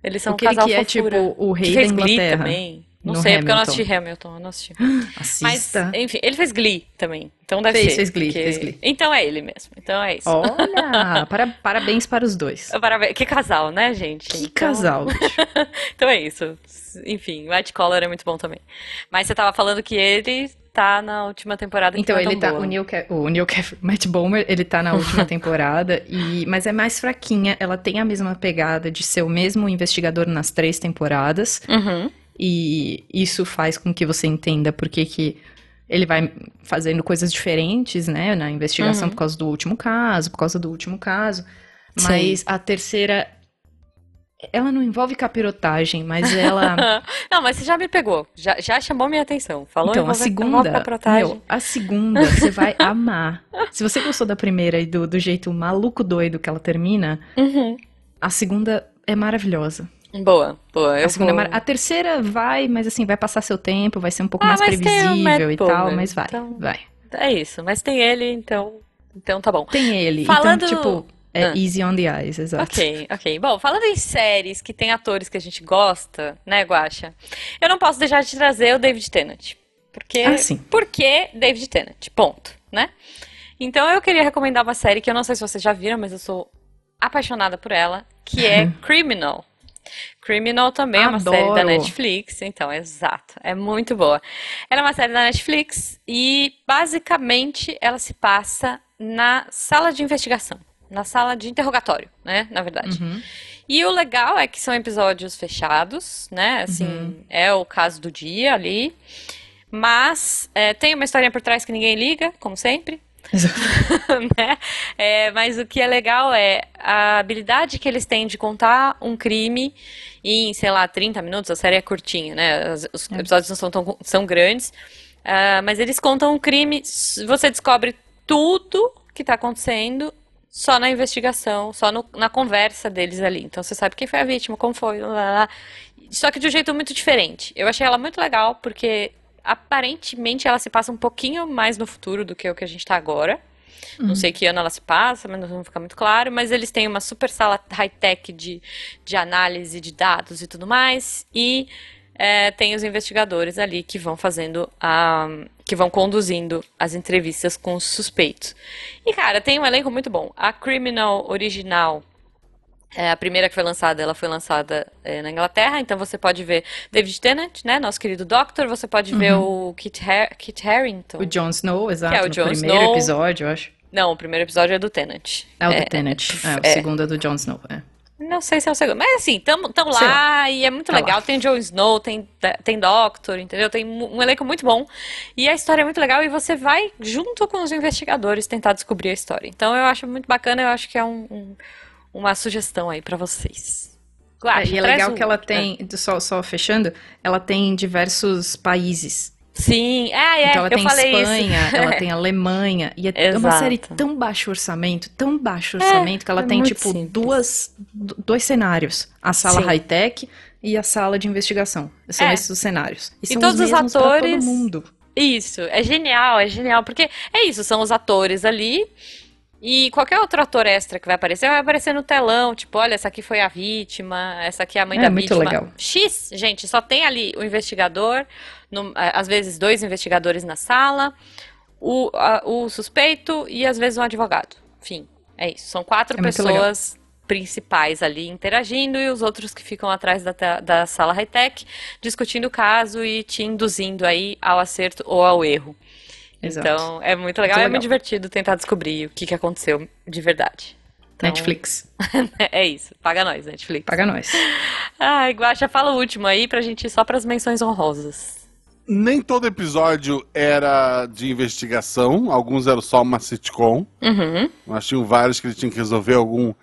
Eles são um Aquele casal que é fofura. tipo o Que rei fez da Glee Inglaterra. também. Não sei, porque eu não Hamilton. assisti Hamilton, eu não assisti. Mas, Assista. enfim, ele fez Glee também. Então deve Fez, ser. fez Glee, porque- fez Glee. Então é ele mesmo. Então é isso. Olha, para- parabéns para os dois. Parabéns. Que casal, né, gente? Que Então- casal. Então é isso. Enfim, White Collar é muito bom também. Mas você tava falando que ele tá na última temporada Então, é ele tá. boa. O Neil, o Neil Matt Bomer, ele tá na última temporada, e, mas é mais fraquinha. Ela tem a mesma pegada de ser o mesmo investigador nas três temporadas. Uhum. E isso faz com que você entenda por que que ele vai fazendo coisas diferentes, né, na investigação Uhum. por causa do último caso, por causa do último caso. Mas a terceira, ela não envolve capirotagem, mas ela... não, mas você já me pegou. Já, já chamou minha atenção. Falou então, a segunda, capirotagem. meu, a segunda você vai amar. Se você gostou da primeira e do, do jeito maluco doido que ela termina, Uhum. a segunda é maravilhosa. Boa, boa. A, segunda é vou... a terceira vai, mas assim, vai passar seu tempo, vai ser um pouco Ah, mais previsível e tal, Bomer, mas vai, então- vai. É isso, mas tem ele, então. Então tá bom. Tem ele. Falando- Então, tipo, é Ah. easy on the eyes, exato. Ok, ok. Bom, falando em séries que tem atores que a gente gosta, né, Guaxa? Eu não posso deixar de trazer o David Tennant. Porque, Ah, sim. porque David Tennant, ponto, né? Então eu queria recomendar uma série que eu não sei se vocês já viram, mas eu sou apaixonada por ela, que é Criminal. Criminal também é uma série da Adoro. Netflix, então, exato, é muito boa. Ela é uma série da Netflix e basicamente ela se passa na sala de investigação, na sala de interrogatório, né, na verdade. Uhum. E o legal é que são episódios fechados, né? Assim, Uhum. é o caso do dia ali. Mas é, tem uma historinha por trás que ninguém liga, como sempre. né? É, mas o que é legal é a habilidade que eles têm de contar um crime em, sei lá, 30 minutos. A série é curtinha, né? Os, É. episódios não são tão são grandes. Ah, mas eles contam um crime, você descobre tudo que tá acontecendo só na investigação, só no- na conversa deles ali. Então você sabe quem foi a vítima, como foi, lá, lá, lá. Só que de um jeito muito diferente. Eu achei ela muito legal porque aparentemente ela se passa um pouquinho mais no futuro do que o que a gente tá agora. Não sei que ano ela se passa, mas não fica muito claro. Mas eles têm uma super sala high-tech de, de análise de dados e tudo mais. E é, tem os investigadores ali que vão fazendo a. que vão conduzindo as entrevistas com os suspeitos. E, cara, tem um elenco muito bom. A Criminal original. É, a primeira que foi lançada, ela foi lançada é, na Inglaterra, então você pode ver David Tennant, né, nosso querido Doctor, você pode ver o Kit, Har Kit Harington. O Jon Snow, exato, Que é o Jon primeiro Snow. episódio, eu acho. Não, o primeiro episódio é do Tennant. É o É, do Tennant. É, o é. segundo é do Jon Snow, é. Não sei se é o segundo. Mas assim, tamo, tamo Sei lá e é muito Tá legal. lá. Tem Jon Snow, tem, tem Doctor, entendeu? Tem um um elenco muito bom. E a história é muito legal e você vai junto com os investigadores tentar descobrir a história. Então eu acho muito bacana, eu acho que é um- um- uma sugestão aí pra vocês. É, Guaxa, e é legal um- que ela tem, só, só fechando, ela tem diversos países. Sim, é, é, Então ela eu tem Espanha, isso. ela tem Alemanha, e é uma Exato. série tão baixo orçamento, tão baixo orçamento, que ela é tem, tipo, simples. duas, do- dois cenários. A sala high-tech e a sala de investigação. São É. esses os cenários. E E são todos os mesmos pra todo atores- mundo. Isso, é genial, é genial, porque é isso, são os atores ali e qualquer outro ator extra que vai aparecer, vai aparecer no telão, tipo, olha, essa aqui foi a vítima, essa aqui é a mãe É, da muito vítima. legal. X, gente, só tem ali o investigador, no- é, às vezes dois investigadores na sala, o, a- o suspeito e às vezes um advogado. Enfim, é isso. São quatro É pessoas principais ali interagindo e os outros que ficam atrás da, da sala high-tech discutindo o caso e te induzindo aí ao acerto ou ao erro. Exato. Então, é muito legal, Muito é legal. muito divertido tentar descobrir o que, que aconteceu de verdade. Então, Netflix, É isso, paga nós, Netflix. paga nós. Ai, Guaxa, fala o último aí pra gente ir só pras menções honrosas. Nem todo episódio era de investigação, alguns eram só uma sitcom. Uhum. Mas tinham vários que ele tinha que resolver algum.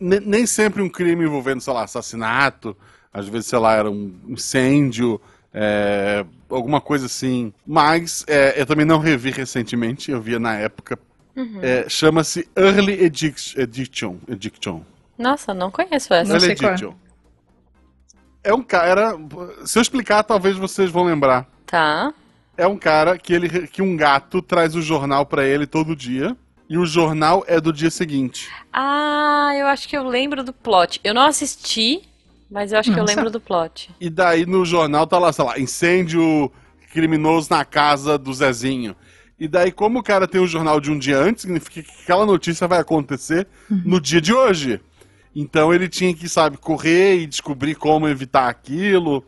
Ne- Nem sempre um crime envolvendo, sei lá, assassinato. Às vezes, sei lá, era um incêndio, é, alguma coisa assim. Mas é, eu também não revi recentemente, eu via na época. É, Chama-se Early Ediction. Ediction. Nossa, não conheço essa. Não Early qual é. É um cara. Se eu explicar, talvez vocês vão lembrar. Tá. É um cara que, ele, que um gato traz o jornal pra ele todo dia. E o jornal é do dia seguinte. Ah, eu acho que eu lembro do plot. Eu não assisti, mas eu acho que eu lembro do plot. E daí no jornal tá lá, sei lá, incêndio criminoso na casa do Zezinho. E daí, como o cara tem o jornal de um dia antes, significa que aquela notícia vai acontecer no dia de hoje. Então ele tinha que, sabe, correr e descobrir como evitar aquilo.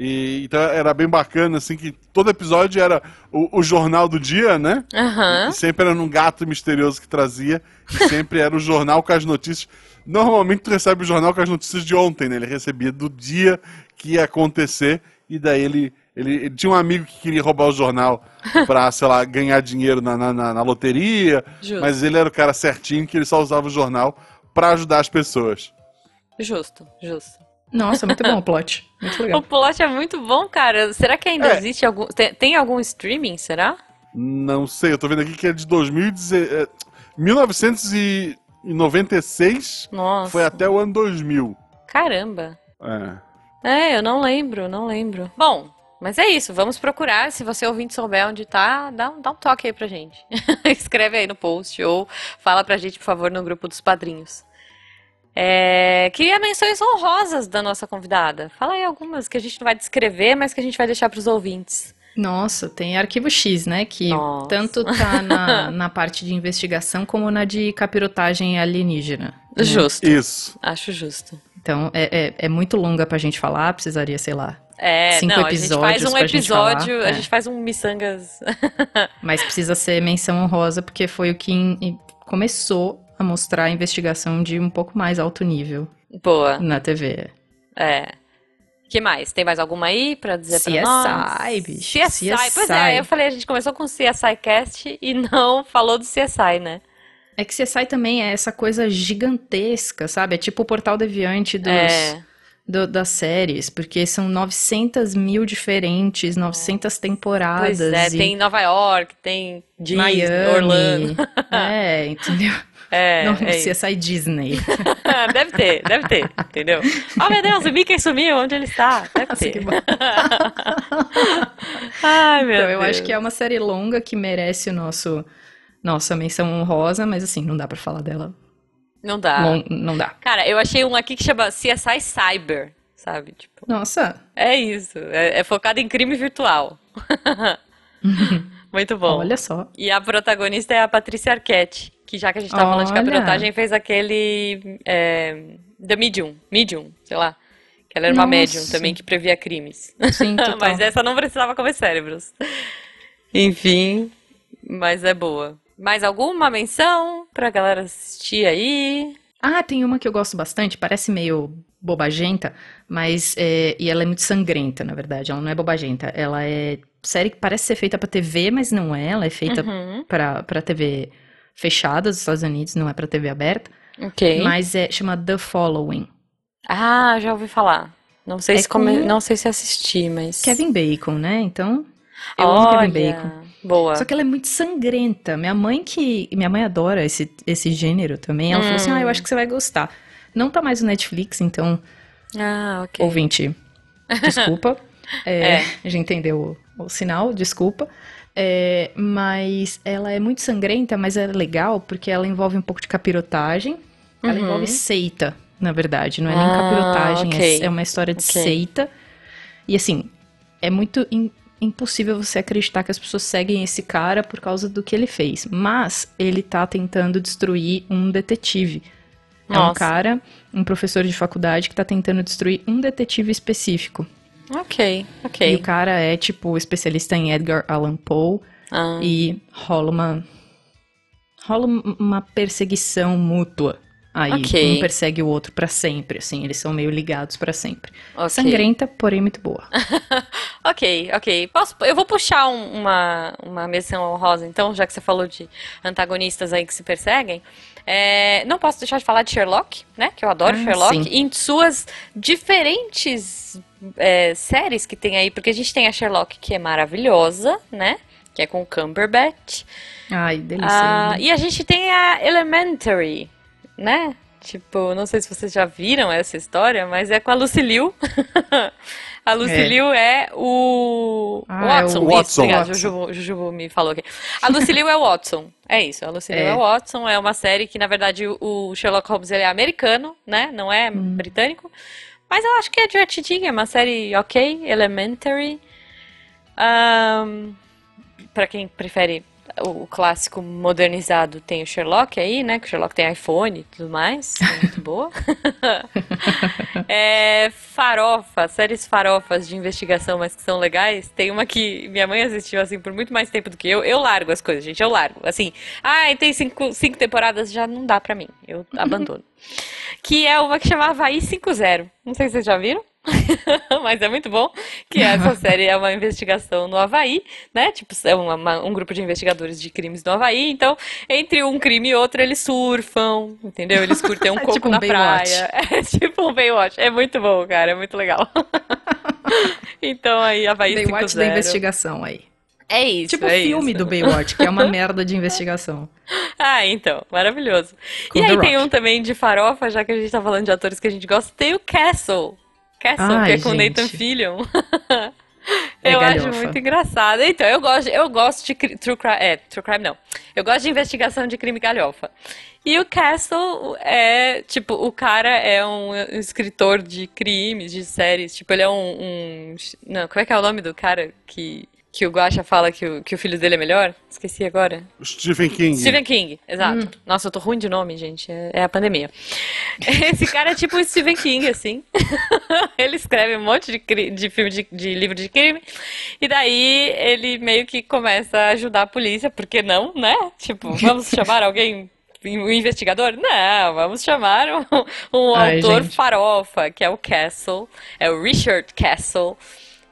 E, então era bem bacana, assim, que todo episódio era o, o jornal do dia, né? Aham. E sempre era um gato misterioso que trazia. E sempre era o jornal com as notícias. Normalmente tu recebe o jornal com as notícias de ontem, né? Ele recebia do dia que ia acontecer. E daí ele, ele, ele tinha um amigo que queria roubar o jornal pra, sei lá, ganhar dinheiro na, na, na- na loteria. Justo. Mas ele era o cara certinho que ele só usava o jornal pra ajudar as pessoas. Justo, justo. Nossa, muito bom o plot. Muito O legal. plot é muito bom, cara. Será que ainda É. existe algum. Tem, tem algum streaming, será? Não sei, eu tô vendo aqui que é de 2010, é, 1996 Nossa. foi até o ano 2000. Caramba. É. É, eu não lembro, não lembro. Bom, mas é isso. Vamos procurar. Se você ouvinte souber onde tá, dá, um- dá um toque aí pra gente. Escreve aí no post ou fala pra gente, por favor, no grupo dos padrinhos. É, queria menções honrosas da nossa convidada. Fala aí algumas que a gente não vai descrever, mas que a gente vai deixar pros ouvintes. Nossa, tem Arquivo X, né? Que Nossa. tanto tá na, na parte de investigação como na de capirotagem alienígena. né? Justo. Isso. Acho justo. Então, é, é, é muito longa pra gente falar, precisaria, sei lá. É, Cinco não, a gente faz episódios um pra gente falar, episódio, a é. gente faz um miçangas. Mas precisa ser menção honrosa, porque foi o que in- in- começou a mostrar a investigação de um pouco mais alto nível Boa. na TV. É. que mais? Tem mais alguma aí pra dizer pra CSI, nós? bicho, CSI. Pois é, CSI. eu falei, a gente começou com CSI Cast e não falou do CSI, né? É que CSI também é essa coisa gigantesca, sabe? É tipo o portal deviante dos, É. do- das séries, porque são 900 mil diferentes, 900 temporadas. Pois é, e tem Nova York, tem Disney, Miami. Orlando. É, entendeu? É, Não, é. CSI Disney. deve ter, deve ter, entendeu? Oh meu Deus, o Mickey sumiu, onde ele está? Deve Nossa, ter. que bom. Ai, meu Então, eu Deus. acho que é uma série longa que merece o nosso nossa menção honrosa, mas assim, não dá pra falar dela. Não dá. Lon- não dá. Cara, eu achei um aqui que chama CSI Cyber, sabe? Tipo, Nossa, é isso. É, é focado em crime virtual. Muito bom. olha só. E a protagonista é a Patrícia Arquette, que já que a gente tá falando de Olha. capirotagem, fez aquele é, The Medium, Medium, sei lá. Que ela era uma Nossa. médium também que previa crimes. Sim, mas essa não precisava comer cérebros. Enfim, mas é boa. Mais alguma menção pra galera assistir aí? Ah, tem uma que eu gosto bastante, parece meio bobagenta, mas é, e ela é muito sangrenta, na verdade. Ela não é bobagenta, ela é série que parece ser feita pra TV, mas não é. Ela é feita Uhum, pra para TV fechada dos Estados Unidos, não é pra TV aberta. ok. Mas é chama The Following. Ah, já ouvi falar. Não sei É se come- com- não sei se assisti, mas Kevin Bacon, né? Então, eu amo Olha, Kevin Bacon. Boa. Só que ela é muito sangrenta. Minha mãe que minha mãe adora esse esse gênero também. Ela falou assim: Hum. "Ah, eu acho que você vai gostar". Não tá mais no Netflix, então Ah, ok. Ouvinte, desculpa. É, É. A gente entendeu o, o sinal, desculpa. É, mas ela é muito sangrenta, mas é legal porque ela envolve um pouco de capirotagem. Ela Uhum. envolve seita, na verdade. Não é nem Ah, capirotagem, é- ok. é, uma história de Ok. seita. E assim, é muito in- impossível você acreditar que as pessoas seguem esse cara por causa do que ele fez. Mas ele tá tentando destruir um detetive. É um Nossa. cara, um professor de faculdade que tá tentando destruir um detetive específico. Ok, E ok. o cara é, tipo, especialista em Edgar Allan Poe. Ah, E rola uma. rola um- uma perseguição mútua. Aí Ok. um persegue o outro pra sempre, assim, eles são meio ligados pra sempre. ok. Sangrenta, porém muito boa. Ok, ok. Posso, eu vou puxar um- uma, uma menção honrosa, então, já que você falou de antagonistas aí que se perseguem. É, não posso deixar de falar de Sherlock, né? Que eu adoro Ah, Sherlock. sim. Em suas diferentes é, séries que tem aí, porque a gente tem a Sherlock, que é maravilhosa, né? Que é com o Cumberbatch. Ai, delícia. Ah, né? e a gente tem a Elementary, né? Tipo, não sei se vocês já viram essa história, mas é com a Lucy Liu. a Lucy É. Liu é o Ah, é o Watson. Watson. Isso, Watson. Jujubu, Jujubu me falou aqui. A Lucy Liu é o Watson. É isso, a Lucy Liu É. é o Watson. É uma série que, na verdade, o o Sherlock Holmes ele é americano, né? Não é Hum. britânico. Mas eu acho que é divertidinha, é uma série ok, Elementary. Ahn, Pra quem prefere o, clássico modernizado, tem o Sherlock aí, né? Que o Sherlock tem iPhone e tudo mais. é Muito boa. É, farofa, séries farofas de investigação, mas que são legais. Tem uma que minha mãe assistiu assim por muito mais tempo do que eu. Eu largo as coisas, gente. Eu largo. Assim, ah, tem cinco, cinco temporadas, já não dá pra mim. Eu abandono. que é uma que chama Havaí 5.0. Não sei se vocês já viram. Mas é muito bom que essa série é uma investigação no Havaí, né? Tipo, é uma- uma- um grupo de investigadores de crimes no Havaí. Então, entre um crime e outro, eles surfam, entendeu? Eles curtem um É coco tipo um na Baywatch. praia. É tipo um Baywatch. É muito bom, cara. É muito legal. então, aí, Havaí Baywatch da 5.0. investigação aí. É isso, Tipo o é filme isso. do Baywatch, que é uma merda de investigação. Ah, então, maravilhoso. Com e The aí tem Rock. um também de farofa, já que a gente tá falando de atores que a gente gosta, tem o Castle. Castle, que é com gente. Nathan Fillion. É eu acho muito engraçado. Então, eu gosto, eu gosto de true crime, é, true crime não. Eu gosto de investigação de crime galhofa. E o Castle é, tipo, o cara é um escritor de crimes, de séries. Tipo, ele é um, um- não, como é que é o nome do cara que que o Guaxa fala que o, que o filho dele é melhor? Esqueci agora. Stephen King. Stephen King, exato. Hum. Nossa, eu tô ruim de nome, gente. É, é a pandemia. Esse cara é tipo o Stephen King, assim. ele escreve um monte de, de filme de, de livro de crime. E daí ele meio que começa a ajudar a polícia, porque não, né? Tipo, vamos chamar alguém. Um investigador? Não, vamos chamar um, um Ai, autor gente. farofa, que é o Castle, é o Richard Castle.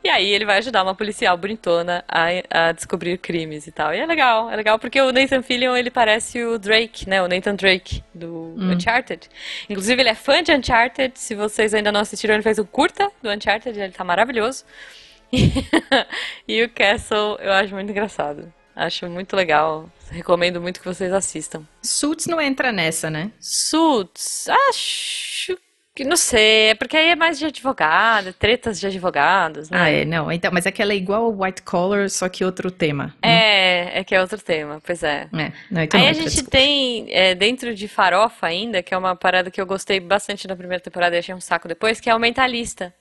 E aí ele vai ajudar uma policial bonitona a, a descobrir crimes e tal. E é legal, é legal porque o Nathan Fillion, ele parece o Drake, né? O Nathan Drake do Uncharted. Inclusive ele é fã de Uncharted, se vocês ainda não assistiram, ele fez um curta do Uncharted, ele tá maravilhoso. E, o Castle eu acho muito engraçado. Acho muito legal. Recomendo muito que vocês assistam. Suits não entra nessa, né? Suits, acho que não sei, é porque aí é mais de advogado, tretas de advogados, né? Ah, é, não. Então, mas é que ela é igual ao White Collar, só que outro tema. É, é que é outro tema, pois é. É, não, então Aí não a gente desculpa. tem, é, dentro de Farofa ainda, que é uma parada que eu gostei bastante na primeira temporada e achei um saco depois, que é o Mentalista.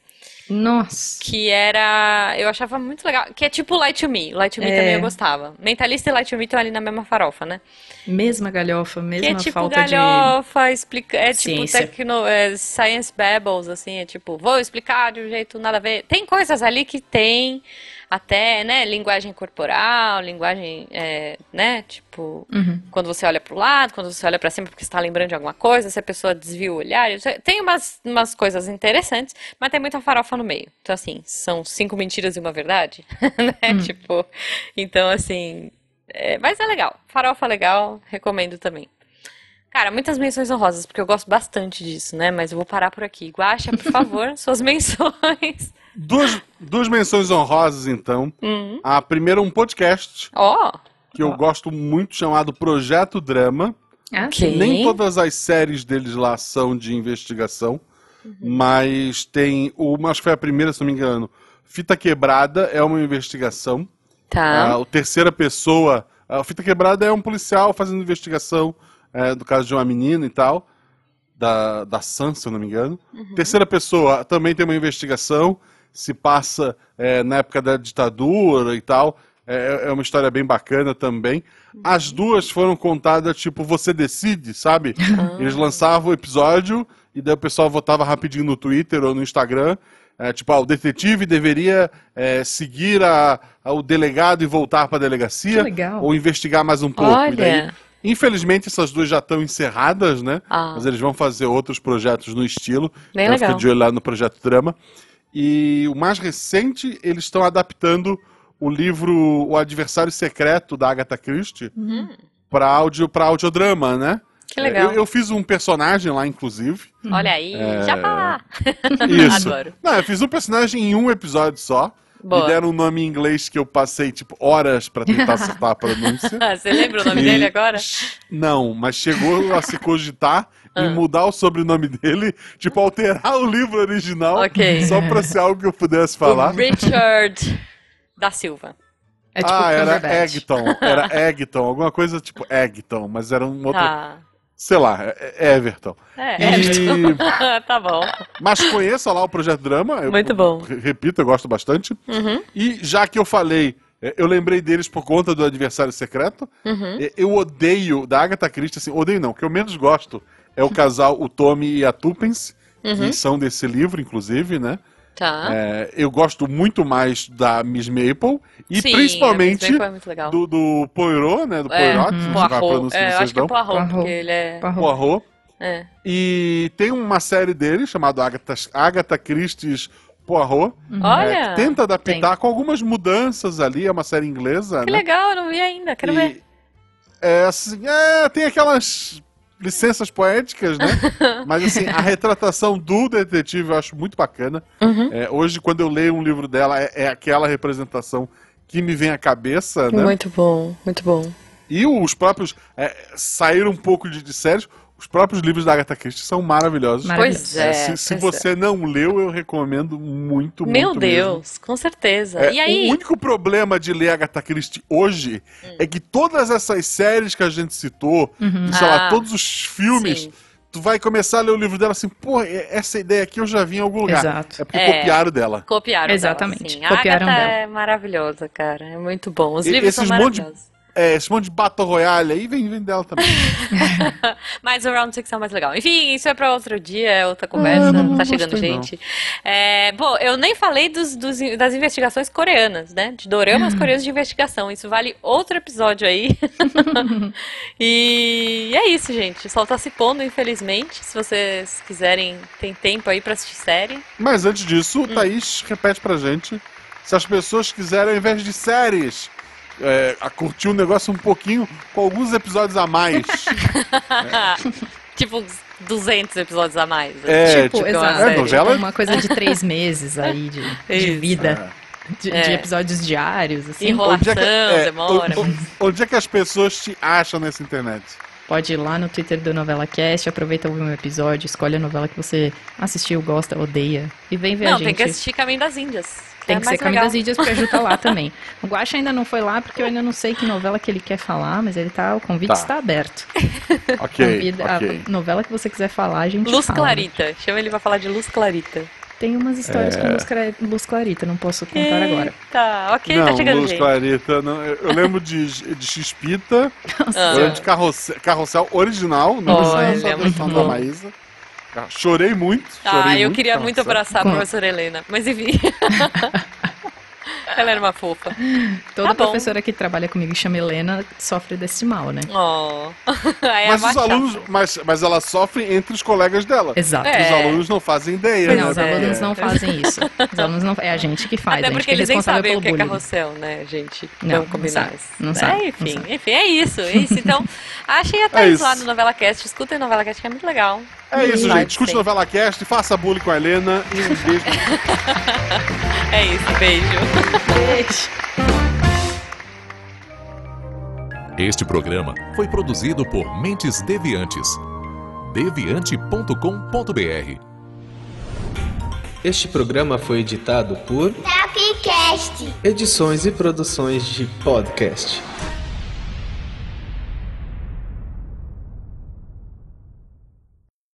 Nossa. Que era. Eu achava muito legal. Que é tipo Light to Me. Light to Me É. também eu gostava. Mentalista e Light to Me estão ali na mesma farofa, né? Mesma galhofa, Que mesma é tipo falta de. galhofa, explica, é tipo ciência. tecno, é, science babbles, assim, é tipo, vou explicar de um jeito nada a ver. Tem coisas ali que tem até, né, linguagem corporal, linguagem, é, né, tipo, Uhum. quando você olha pro lado, quando você olha pra cima porque você tá lembrando de alguma coisa, se a pessoa desvia o olhar, tem umas, umas coisas interessantes, mas tem muita farofa no meio. Então, assim, são cinco mentiras e uma verdade, né, Hum. tipo, então, assim, é, mas é legal, farofa legal, recomendo também. Cara, muitas menções honrosas, porque eu gosto bastante disso, né? Mas eu vou parar por aqui. Guaxa, por favor, suas menções. Duas, duas menções honrosas, então. Hum. A primeira, um podcast Ó, que eu gosto muito, chamado Projeto Drama. Ok. sim. Nem todas as séries deles lá são de investigação, mas tem uma, acho que foi a primeira, se não me engano. Fita Quebrada é uma investigação. tá. Ah, o terceira pessoa. A Fita Quebrada é um policial fazendo investigação é, do caso de uma menina e tal. Da, da Sam, se eu não me engano. Terceira pessoa também tem uma investigação. Se passa é, na época da ditadura e tal. É, é uma história bem bacana também. As duas foram contadas, tipo, você decide, sabe? Eles lançavam o episódio e daí o pessoal votava rapidinho no Twitter ou no Instagram. É, tipo, ah, o detetive deveria é, seguir a, a- o delegado e voltar para a delegacia. Ou investigar mais um pouco. E daí, Olha. infelizmente, essas duas já estão encerradas, né? Ah. Mas eles vão fazer outros projetos no estilo. Bem então legal. fica de olho lá no Projeto Drama. E o mais recente, eles estão adaptando o livro O Adversário Secreto, da Agatha Christie, para audio, pra audiodrama, né? Uhum. Que legal. Eu, eu fiz um personagem lá, inclusive. Olha aí, já tá. Isso. Adoro. Não, eu fiz um personagem em um episódio só. Boa. Me deram um nome em inglês que eu passei, tipo, horas pra tentar acertar a pronúncia. Ah, Você lembra o nome E- dele agora? Não, mas chegou a se cogitar Ah. em mudar o sobrenome dele, tipo, alterar o livro original, Ok. só pra ser algo que eu pudesse falar. O Richard da Silva. É tipo ah, era. Egton, era Egton, alguma coisa tipo Egton, mas era um outro, Tá. sei lá, é- é Everton. É, E- Everton. tá bom. Mas conheça lá o Projeto Drama. eu- Muito bom. re- Repito, eu gosto bastante. Uhum. E já que eu falei, é, eu lembrei deles por conta do Adversário Secreto. Uhum. Eu odeio, da Agatha Christie, assim, odeio não, o que eu menos gosto é o casal, o Tommy e a Tuppence, Uhum. que são desse livro, inclusive, né? Tá. É, eu gosto muito mais da Miss Maple e Sim, principalmente a Miss Maple é muito legal. do, do Poirot, né? Do É, Poirot, a Poirot. É, acho que é. Poirot, Poirot. porque ele é... Poirot. Poirot. é. E tem uma série dele chamada Agatha, Agatha Christie's Poirot. Olha, é, que tenta adaptar com algumas mudanças ali, é uma série inglesa, que né? legal, eu não vi ainda, quero E, ver. É, assim, é, tem aquelas licenças poéticas, né? Mas assim, a retratação do detetive eu acho muito bacana. Uhum. É, hoje, quando eu leio um livro dela, é, é aquela representação que me vem à cabeça, né? Muito bom, muito bom. E os próprios. É, saíram um pouco de, de séries. Os próprios livros da Agatha Christie são maravilhosos. Maravilhoso. Pois é. se se pois você não leu, eu recomendo muito, Meu muito Deus, com certeza. mesmo. É, e aí? O único problema de ler Agatha Christie hoje Hum. é que todas essas séries que a gente citou, e, sei lá, Ah, todos os filmes, sim. tu vai começar a ler o livro dela assim, pô, é- essa ideia aqui eu já vi em algum lugar. Exato. É porque É. copiaram dela. Copiaram Exatamente, Dela, sim. A copiaram Agatha dela. é maravilhosa, cara. É muito bom. Os E- livros são esses monte de- maravilhosos. É, esse monte de Battle Royale aí vem, vem dela também. Mas o Round Six é o mais legal. Enfim, isso é pra outro dia, é outra conversa. Ah, não, não tá chegando gente. É, bom, eu nem falei dos, dos- das investigações coreanas, né? De doramas Hum. coreanos de investigação. Isso vale outro episódio aí. e é isso, gente. O sol tá se pondo, infelizmente. Se vocês quiserem, tem tempo aí pra assistir série. Mas antes disso, Hum. o Thaís repete pra gente se as pessoas quiserem, ao invés de séries, é, a curtir um negócio um pouquinho com alguns episódios a mais. tipo, uns 200 episódios a mais. É, tipo, tipo, exato. é, novela? Uma coisa de três meses aí de, de vida. De, de É. episódios diários, assim. Enrola- Onde é que, Enrolação, demora, o- o- onde é que as pessoas te acham nessa internet? Pode ir lá no Twitter do Novela Cast, aproveita ouvir um episódio, escolhe a novela que você assistiu, gosta, odeia e vem ver Não, a gente. tem que assistir Caminho das Índias. Tem é que ser Caminho legal. das Índias pra Ju tá lá também. O Guaxa ainda não foi lá porque eu ainda não sei que novela que ele quer falar, mas ele tá, o convite Tá. está aberto. Ok, Convida, ok. A novela que você quiser falar, a gente Luz fala. Clarita. Chama ele pra falar de Luz Clarita. Tem umas histórias É. com Luz, Luz Clarita, não posso contar agora. Tá, ok, não, tá chegando Luz. Clarita, não, eu lembro de, de eu lembro de Carrossel, Carrossel original, não a versão muito da. Maísa. Ah, Chorei muito, Ah, chorei eu muito, queria muito abraçar a professora Helena, mas enfim. Ela era uma fofa. Toda Tá professora que trabalha comigo e chama Helena sofre desse mal, né? Oh. Aí Mas é os alunos, mas, mas ela sofre entre os colegas dela. Exato. É. Os alunos não fazem ideia, né? Não, os é. alunos não fazem isso. Os alunos não. É a gente que faz, Até a gente porque que é eles nem responsável sabem pelo o que é carrossel, né, gente? Não, Vamos não combinar sabe, isso. não É, sabe, não enfim, sabe. enfim, é isso, é isso. Então, achem a Thaís isso. lá no Novela Cast, escutem Novela Cast, que é muito legal. É isso, gente. Escute ser. novela cast, faça bullying com a Helena e um beijo. É isso, beijo. Beijo. Este programa foi produzido por Mentes Deviantes. deviante.com.br Este programa foi editado por Tapcast. Edições e Produções de Podcast.